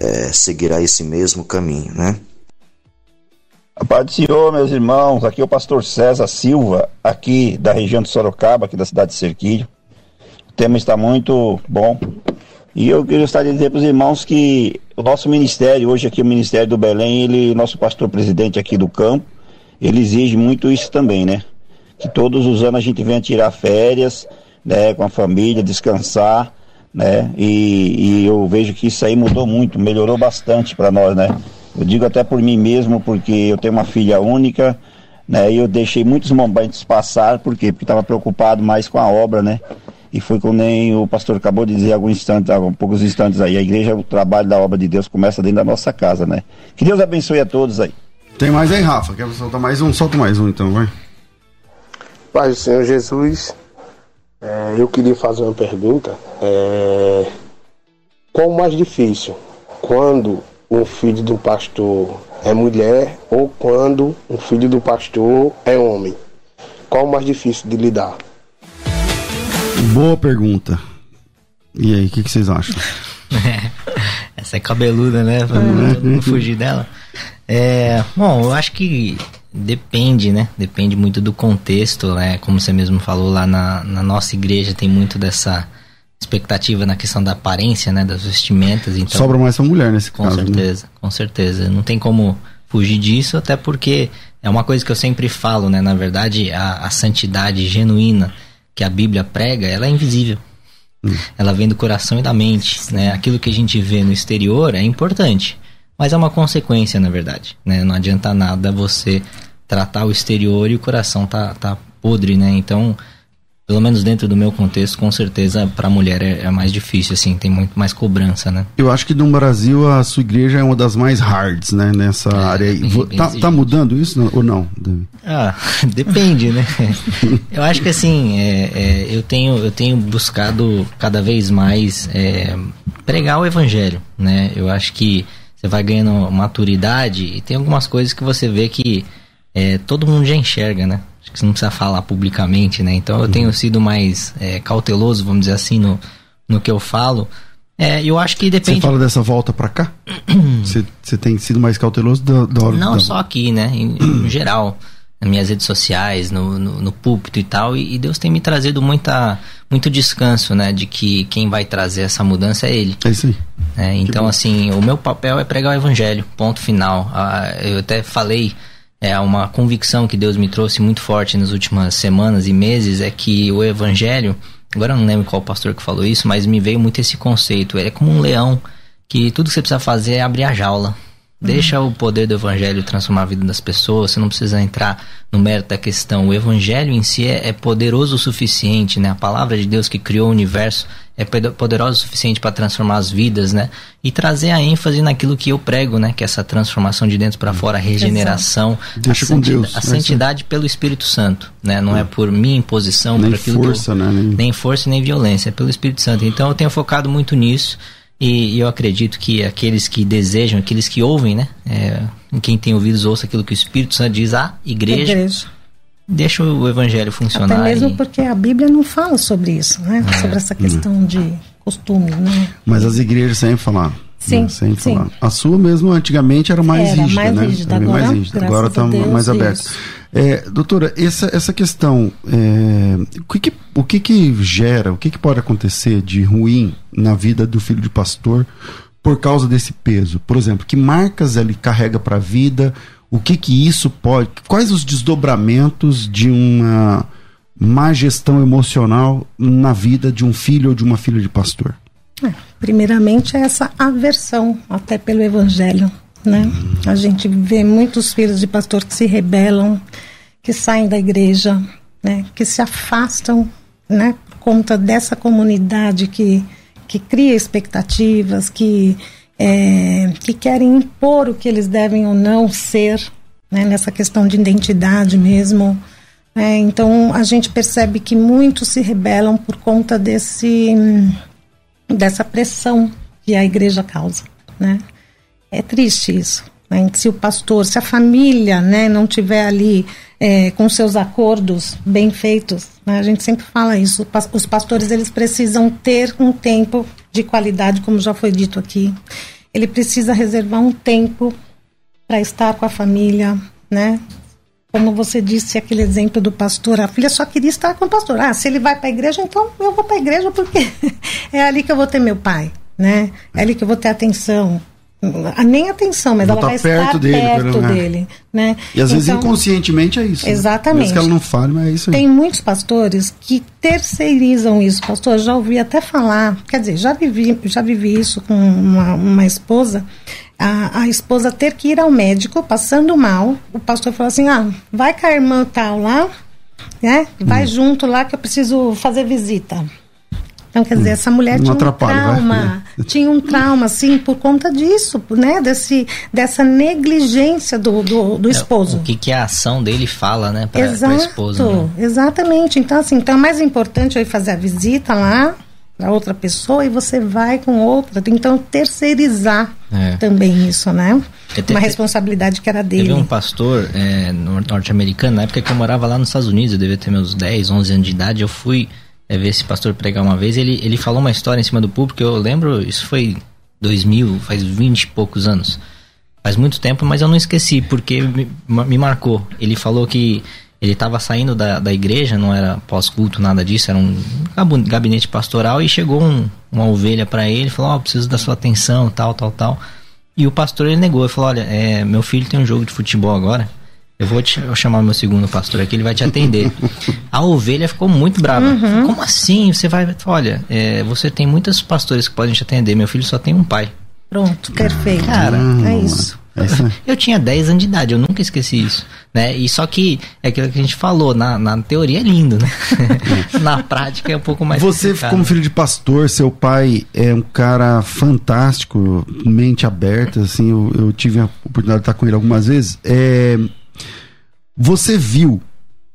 É, seguirá esse mesmo caminho, né? A paz do Senhor, meus irmãos, aqui é o pastor César Silva, aqui da região de Sorocaba, aqui da cidade de Cerquilho. O tema está muito bom, e eu gostaria de dizer para os irmãos que o nosso ministério, hoje aqui o Ministério do Belém, ele, nosso pastor presidente aqui do campo, ele exige muito isso também, né? Que todos os anos a gente venha tirar férias, né, com a família, descansar, né? E, e eu vejo que isso aí mudou muito, melhorou bastante para nós, né? Eu digo até por mim mesmo, porque eu tenho uma filha única, né? E eu deixei muitos momentos passar, por quê? Porque estava preocupado mais com a obra, né? E foi como nem o pastor acabou de dizer há alguns instantes, há poucos instantes aí. A igreja, o trabalho da obra de Deus começa dentro da nossa casa, né? Que Deus abençoe a todos aí. Tem mais aí, Rafa? Quer soltar mais um? Solta mais um então, vai. Pai do Senhor Jesus, é, eu queria fazer uma pergunta. É, qual o mais difícil? Quando um filho do pastor é mulher ou quando um filho do pastor é homem? Qual o mais difícil de lidar? Boa pergunta. E aí, o que, que, vocês acham? (laughs) Essa é cabeluda, né? Pra não, fugir dela. É, bom, eu acho que depende, né? Depende muito do contexto, né? Como você mesmo falou, lá na, na nossa igreja tem muito dessa expectativa na questão da aparência, né? Das vestimentas. Então, Sobra mais pra mulher nesse com caso. Com certeza, né? com certeza. Não tem como fugir disso, até porque é uma coisa que eu sempre falo, né? Na verdade, a, a santidade genuína que a Bíblia prega, ela é invisível. Hum. Ela vem do coração e da mente, né? Aquilo que a gente vê no exterior é importante, mas é uma consequência, na verdade, né? Não adianta nada você tratar o exterior e o coração tá, tá podre, né? Então, pelo menos dentro do meu contexto, com certeza para a mulher é, é, mais difícil, assim, tem muito mais cobrança, né? Eu acho que no Brasil a sua igreja é uma das mais hards, né, nessa é, área aí. Bem, bem tá, tá, mudando isso ou não? Ah, (laughs) depende, né? (laughs) eu acho que assim, é, é, eu, tenho, eu tenho buscado cada vez mais é, pregar o evangelho, né? Eu acho que você vai ganhando maturidade e tem algumas coisas que você vê que é, todo mundo já enxerga, né? Acho que você não precisa falar publicamente, né? Então eu uhum. tenho sido mais é, cauteloso, vamos dizer assim, no, no que eu falo. É, eu acho que depende. Você fala dessa volta para cá? (clears throat) você, você tem sido mais cauteloso da, da hora Não da... só aqui, né? Em, (clears throat) em geral, nas minhas redes sociais, no, no, no púlpito e tal. E, e, Deus tem me trazido muita, muito descanso, né? De que quem vai trazer essa mudança é Ele. É isso aí. É, então, assim, o meu papel é pregar o Evangelho, ponto final. Ah, eu até falei é uma convicção que Deus me trouxe muito forte nas últimas semanas e meses é que o evangelho, agora eu não lembro qual pastor que falou isso, mas me veio muito esse conceito. Ele é como um leão que tudo que você precisa fazer é abrir a jaula. Deixa o poder do evangelho transformar a vida das pessoas, você não precisa entrar no mérito da questão. O evangelho em si é, é poderoso o suficiente, né? A palavra de Deus que criou o universo é poderosa o suficiente para transformar as vidas, né? E trazer a ênfase naquilo que eu prego, né? Que é essa transformação de dentro para fora, a regeneração, Deixa a, com Deus, a santidade pelo Espírito Santo, né? Não é, é por minha imposição, nem por aquilo força, eu, né? Nem... nem força nem violência, é pelo Espírito Santo. Então eu tenho focado muito nisso. E, e eu acredito que aqueles que desejam, aqueles que ouvem, né? É, quem tem ouvidos, ouça aquilo que o Espírito Santo diz à igreja. igreja. Deixa o evangelho funcionar. Até mesmo e... porque a Bíblia não fala sobre isso, né? É. Sobre essa questão de costume, né? Mas as igrejas sempre falaram. Sim, né? sempre sim. Falaram. A sua mesmo antigamente era mais era rígida, mais né? Rígida. Agora, mais rígida. Agora está mais aberta. É, doutora, essa, essa questão, é, o, que, que, o que, que gera, o que, que pode acontecer de ruim na vida do filho de pastor por causa desse peso? Por exemplo, que marcas ele carrega para a vida? O que que isso pode? Quais os desdobramentos de uma má gestão emocional na vida de um filho ou de uma filha de pastor? É, primeiramente é essa aversão até pelo evangelho né? A gente vê muitos filhos de pastor que se rebelam, que saem da igreja, né? Que se afastam, né? Por conta dessa comunidade que, que cria expectativas, que, é, que querem impor o que eles devem ou não ser, né? Nessa questão de identidade mesmo. É, então a gente percebe que muitos se rebelam por conta desse dessa pressão que a igreja causa, né? É triste isso. Né? Se o pastor, se a família né, não tiver ali é, com seus acordos bem feitos, né? a gente sempre fala isso, os pastores eles precisam ter um tempo de qualidade, como já foi dito aqui. Ele precisa reservar um tempo para estar com a família, né? Como você disse, aquele exemplo do pastor, a filha só queria estar com o pastor. Ah, se ele vai para a igreja, então eu vou para a igreja porque (laughs) é ali que eu vou ter meu pai, né? É ali que eu vou ter atenção nem atenção, mas ela tá vai perto estar dele, perto dele, né? E às então, vezes inconscientemente é isso. Exatamente. Né? Mesmo que ela não fale, mas é isso aí. Tem muitos pastores que terceirizam isso. Pastor, já ouvi até falar, quer dizer, já vivi, já vivi isso com uma, uma esposa. A, a esposa ter que ir ao médico, passando mal, o pastor falou assim: ah, vai com a irmã tal lá, né? Vai hum. junto lá que eu preciso fazer visita. Então, quer dizer, essa mulher tinha um trauma, vai, (laughs) tinha um trauma, assim, por conta disso, né? Desse, dessa negligência do, do, do é, esposo. O que, que a ação dele fala, né, para a esposa. Né? Exatamente. Então, assim, então é mais importante eu ir fazer a visita lá para outra pessoa e você vai com outra. Então, terceirizar é. também isso, né? Te, Uma responsabilidade que era dele. Teve um pastor é, norte-americano, na época que eu morava lá nos Estados Unidos, eu devia ter meus 10, 11 anos de idade, eu fui é, ver esse pastor pregar uma vez, ele, ele falou uma história em cima do público, eu lembro, isso foi 2000, faz 20 e poucos anos. Faz muito tempo, mas eu não esqueci, porque me, me marcou. Ele falou que ele estava saindo da, da igreja, não era pós-culto, nada disso, era um gabinete pastoral, e chegou um, uma ovelha para ele, falou, ó, oh, preciso da sua atenção, tal, tal, tal. E o pastor, ele negou, ele falou, olha, é, meu filho tem um jogo de futebol agora, eu vou te, eu chamar meu segundo pastor aqui, ele vai te atender. a ovelha ficou muito brava. Uhum. Como assim? Você vai. Olha, é, você tem muitos pastores que podem te atender. Meu filho só tem um pai. Pronto, perfeito. Cara, é isso. É isso. Eu tinha 10 anos de idade, eu nunca esqueci isso, né? E só que é aquilo que a gente falou, na, na teoria é lindo, né? (laughs) na prática é um pouco mais Você, complicado. como filho de pastor, seu pai é um cara fantástico, mente aberta, assim, eu, eu tive a oportunidade de estar com ele algumas vezes. É, você viu,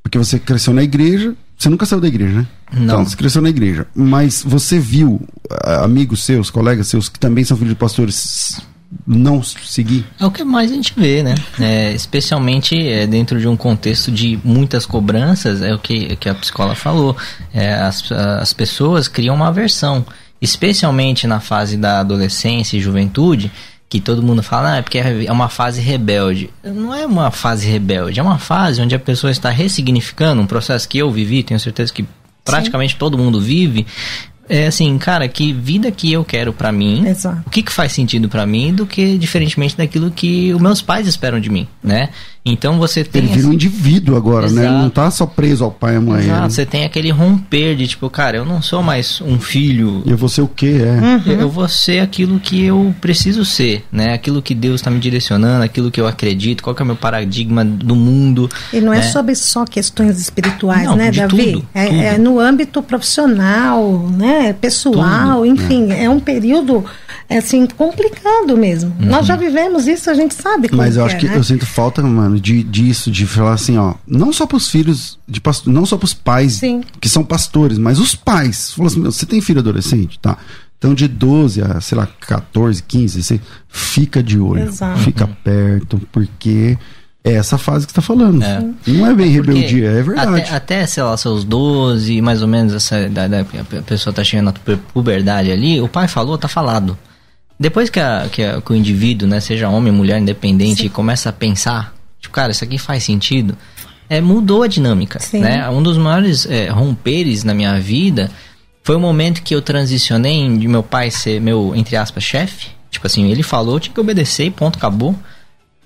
porque você cresceu na igreja, você nunca saiu da igreja, né? Não. Então, você cresceu na igreja, mas você viu ah, amigos seus, colegas seus, que também são filhos de pastores, não seguir? É o que mais a gente vê, né? É, especialmente é, dentro de um contexto de muitas cobranças, é o que, que a psicóloga falou. É, as, as pessoas criam uma aversão, especialmente na fase da adolescência e juventude, que todo mundo fala, ah, é porque é uma fase rebelde. Não é uma fase rebelde, é uma fase onde a pessoa está ressignificando um processo que eu vivi, tenho certeza que praticamente todo mundo vive. É assim, cara, que vida que eu quero pra mim, Exato. o que, que faz sentido pra mim do que diferentemente daquilo que os meus pais esperam de mim, né? Então você tem Ele vira um esse- indivíduo agora, né? Ele não Exato. tá só preso ao pai e à mãe. Exato, Ele- você tem aquele romper de tipo, cara, eu não sou mais um filho E você o quê? É. eu vou ser aquilo que eu preciso ser, né? Aquilo que Deus está me direcionando, aquilo que eu acredito, qual que é o meu paradigma do mundo. E não é né? sobre só questões espirituais, Não, né, de Davi? tudo, é, tudo. é no âmbito profissional, né, pessoal, Tudo, enfim, é. um período assim complicado mesmo. Uhum. Nós já vivemos isso, a gente sabe como Mas eu acho é, que né? eu sinto falta, mano, de, disso, de falar assim, ó, não só pros filhos de pastor, não só pros pais Sim. que são pastores, mas os pais. Falou assim, você tem filho adolescente, tá? Então de 12 a, sei lá, 14, 15, assim, fica de olho, Exato. fica perto, porque é essa fase que você tá falando. É. Não é bem Porque rebeldia, é verdade. Até, até, sei lá, seus 12, mais ou menos, essa idade que a pessoa tá chegando na pu- puberdade ali, o pai falou, tá falado. Depois que, a- que, a- que o indivíduo, né, seja homem, mulher, independente, começa a pensar, tipo, cara, isso aqui faz sentido, é, mudou a dinâmica, Sim. né? Um dos maiores é, romperes na minha vida foi o momento que eu transicionei de meu pai ser meu, entre aspas, chefe. Tipo assim, ele falou, tinha que obedecer e ponto, acabou.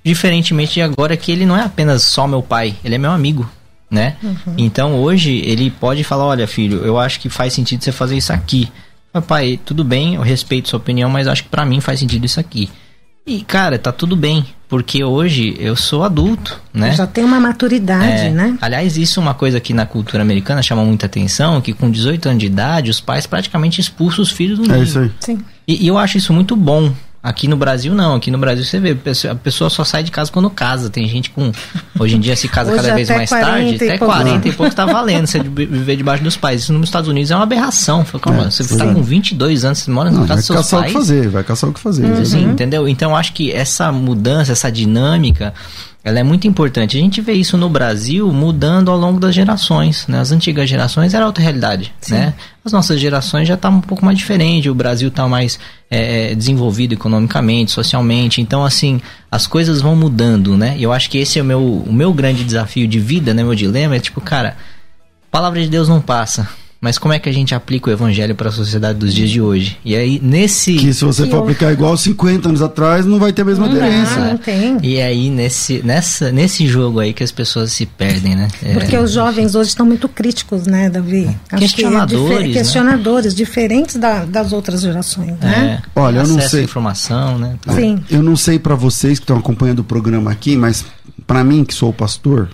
Diferentemente de agora que ele não é apenas só meu pai, ele é meu amigo, né? Então hoje ele pode falar, olha filho, eu acho que faz sentido você fazer isso aqui. Mas, pai, tudo bem, eu respeito sua opinião, mas acho que pra mim faz sentido isso aqui. E cara, tá tudo bem, porque hoje eu sou adulto, né? Já tem uma maturidade, É, né? Aliás, isso é uma coisa que na cultura americana chama muita atenção, que com 18 anos de idade os pais praticamente expulsam os filhos do É ninho. isso aí. Sim. E, e eu acho isso muito bom. Aqui no Brasil, não. Aqui no Brasil, você vê, a pessoa- só sai de casa quando casa. Tem gente com. Hoje em dia se casa (laughs) cada vez mais 40 tarde. e Até pouco. 40 e (laughs) pouco tá valendo você viver debaixo dos pais. Isso nos Estados Unidos é uma aberração. Fala, calma, É, você sim. tá com 22 anos, você mora na vai casa dos seus caçar o pais. que fazer, vai caçar o que fazer. Assim, entendeu? Então eu acho que essa mudança, essa dinâmica, ela é muito importante. A gente vê isso no Brasil mudando ao longo das gerações. Né? As antigas gerações era outra realidade. Né? As nossas gerações já estão um pouco mais diferente. O Brasil está mais é, desenvolvido economicamente, socialmente. Então, assim, as coisas vão mudando, né? E eu acho que esse é o meu, o meu grande desafio de vida, né? Meu dilema é tipo, cara, a palavra de Deus não passa. Mas como é que a gente aplica o evangelho para a sociedade dos dias de hoje? E aí, nesse. Que se você Que for eu- aplicar igual 50 anos atrás, não vai ter a mesma aderência. Ah, não tem. E aí, nesse, nessa, nesse jogo aí que as pessoas se perdem, né? É, Porque os jovens hoje estão muito críticos, né, Davi? Acho que é Questionadores, dife- né? questionadores, diferentes da- das outras gerações, né? é, Olha, eu não sei. informação, né? Sim. Eu não sei pra vocês que estão acompanhando o programa aqui, mas pra mim que sou o pastor,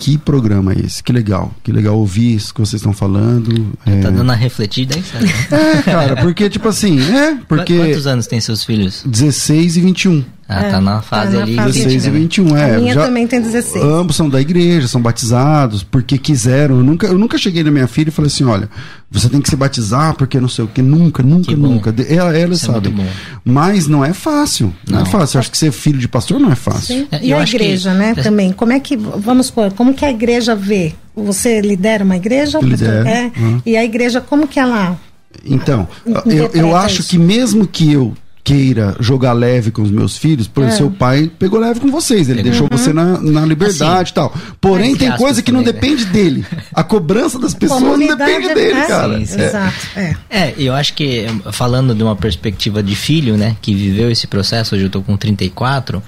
que programa é esse? Que legal, que legal ouvir isso que vocês estão falando. É, Tá dando uma refletida aí, sabe? é, cara, porque tipo assim, é, porque Quantos anos tem seus filhos? 16 e 21. Ah, É, tá na tá fase na ali. fase 16 e né? 21, é. A minha já- também tem 16. Ambos são da igreja, são batizados, porque quiseram. Eu nunca, eu nunca cheguei na minha filha e falei assim: olha, você tem que se batizar porque não sei o que. Nunca, nunca, Que nunca. De- Ela, ela Isso é sabe. muito bom. Mas não é fácil. Não, é Não. fácil. Eu acho que ser filho de pastor não é fácil. Sim. É, E eu a acho que- igreja, né, é- também. Como é que, vamos supor, como que a igreja vê? Você lidera uma igreja? Lidero, É. uhum. E a igreja, como que ela... Então, eu, eu acho isso. que mesmo que eu queira jogar leve com os meus filhos, por É. exemplo, seu pai pegou leve com vocês, ele deixou você na, na liberdade e tal. Porém, tem coisa que não também, né? depende dele. A cobrança das pessoas não depende dele, é, cara. Sim, sim. É. Exato, é. É, eu acho que falando de uma perspectiva de filho, né, que viveu esse processo, hoje eu tô com 34,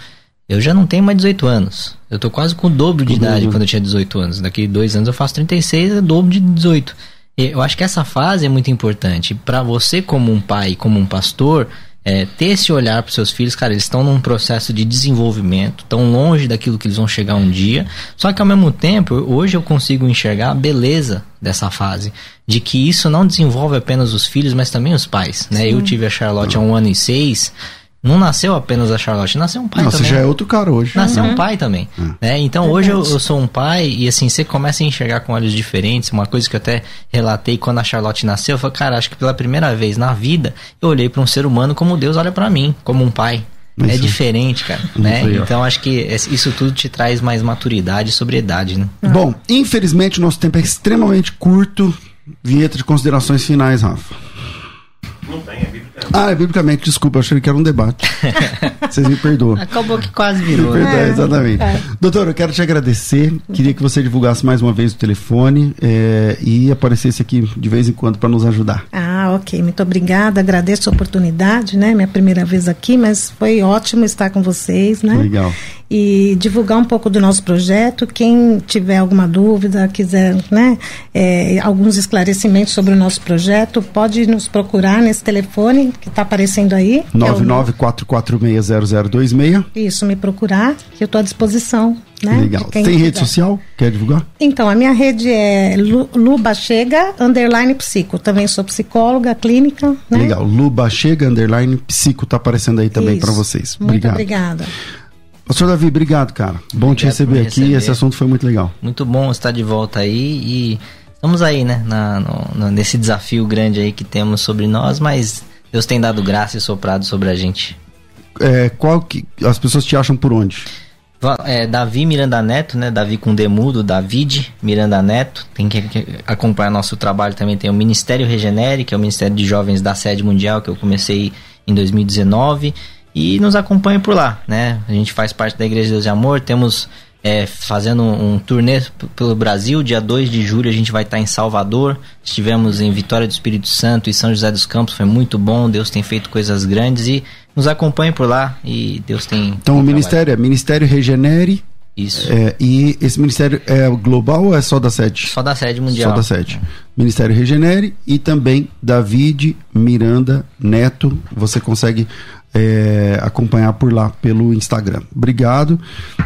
eu já não tenho mais 18 anos. Eu tô quase com o dobro de Uhum. idade quando eu tinha 18 anos. Daqui dois anos eu faço 36, é o dobro de 18. E eu acho que essa fase é muito importante. Para você, como um pai, como um pastor, é, ter esse olhar para seus filhos, cara, eles estão num processo de desenvolvimento, tão longe daquilo que eles vão chegar um dia. Só que ao mesmo tempo, hoje eu consigo enxergar a beleza dessa fase, de que isso não desenvolve apenas os filhos, mas também os pais, né? Eu tive a Charlotte há um ano e seis, não nasceu apenas a Charlotte, nasceu um pai Não, também. você já é outro cara hoje. Nasceu um pai também. Né? Então hoje eu, eu sou um pai e assim, você começa a enxergar com olhos diferentes. Uma coisa que eu até relatei quando a Charlotte nasceu, eu falei, cara, acho que pela primeira vez na vida eu olhei para um ser humano como Deus olha para mim, como um pai. É Isso. diferente, cara, né? Então acho que isso tudo te traz mais maturidade e sobriedade, né? Bom, infelizmente o nosso tempo é extremamente curto. Vinheta de considerações finais, Rafa. Não tem, é. Ah, é biblicamente, desculpa, eu achei que era um debate. (laughs) Vocês me perdoam. Acabou que quase virou. Verdade, né? exatamente. Doutor, eu quero te agradecer. Queria que você divulgasse mais uma vez o telefone é, e aparecesse aqui de vez em quando para nos ajudar. Ah, ok. Muito obrigada. Agradeço a oportunidade, né? Minha primeira vez aqui, mas foi ótimo estar com vocês, né? Legal. E divulgar um pouco do nosso projeto. Quem tiver alguma dúvida, quiser, né? é, alguns esclarecimentos sobre o nosso projeto, pode nos procurar nesse telefone que está aparecendo aí. que é o- 994460026. Isso, me procurar, que eu estou à disposição. Né? Legal. Tem rede social? Quer divulgar? Então, a minha rede é Lu, Luba Chega, underline psico. Também sou psicóloga clínica, né? Legal. Luba Chega, underline, psico, tá aparecendo aí também para vocês. Muito Obrigado. obrigada. Pastor Davi, obrigado, cara. Bom te Obrigado receber por aqui. receber. Esse assunto foi muito legal. Muito bom estar de volta aí e estamos aí, né? Na, no- nesse desafio grande aí que temos sobre nós, mas Deus tem dado graça e soprado sobre a gente. É, qual que as pessoas te acham por onde? É, Davi Miranda Neto, né? Davi com Demudo, David Miranda Neto. Tem que, acompanhar nosso trabalho também. Tem o Ministério Regenere, que é o Ministério de Jovens da Sede Mundial, que eu comecei em 2019. E nos acompanhe por lá, né? A gente faz parte da Igreja de Deus e Amor. Temos é, fazendo um, um turnê pelo Brasil. Dia 2 de julho a gente vai estar em Salvador. Estivemos em Vitória do Espírito Santo e São José dos Campos. Foi muito bom. Deus tem feito coisas grandes e nos acompanhe por lá. E Deus tem. Então, o ministério é Ministério Regenere. Isso. é, e esse ministério é global ou é só da sede? Só da sede mundial. Só da sede. Ministério Regenere e também David Miranda Neto. Você consegue é, acompanhar por lá pelo Instagram. Obrigado.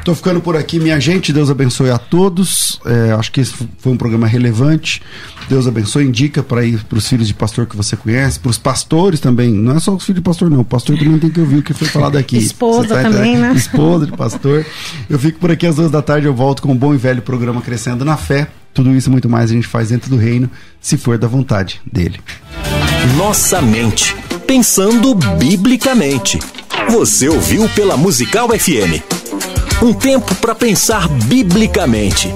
Tô ficando por aqui, minha gente. Deus abençoe a todos. É, acho que esse foi um programa relevante. Deus abençoe. Indica para ir para os filhos de pastor que você conhece, para os pastores também. Não é só os filhos de pastor, não. O pastor também tem que ouvir o que foi falado aqui. Esposa Você também, né? Esposa de pastor. Eu fico por aqui às duas da tarde. Eu volto com um bom e velho programa Crescendo na Fé. Tudo isso e muito mais a gente faz dentro do reino, se for da vontade dele. Nossa mente. Pensando biblicamente. Você ouviu pela Musical FM. Um tempo para pensar biblicamente.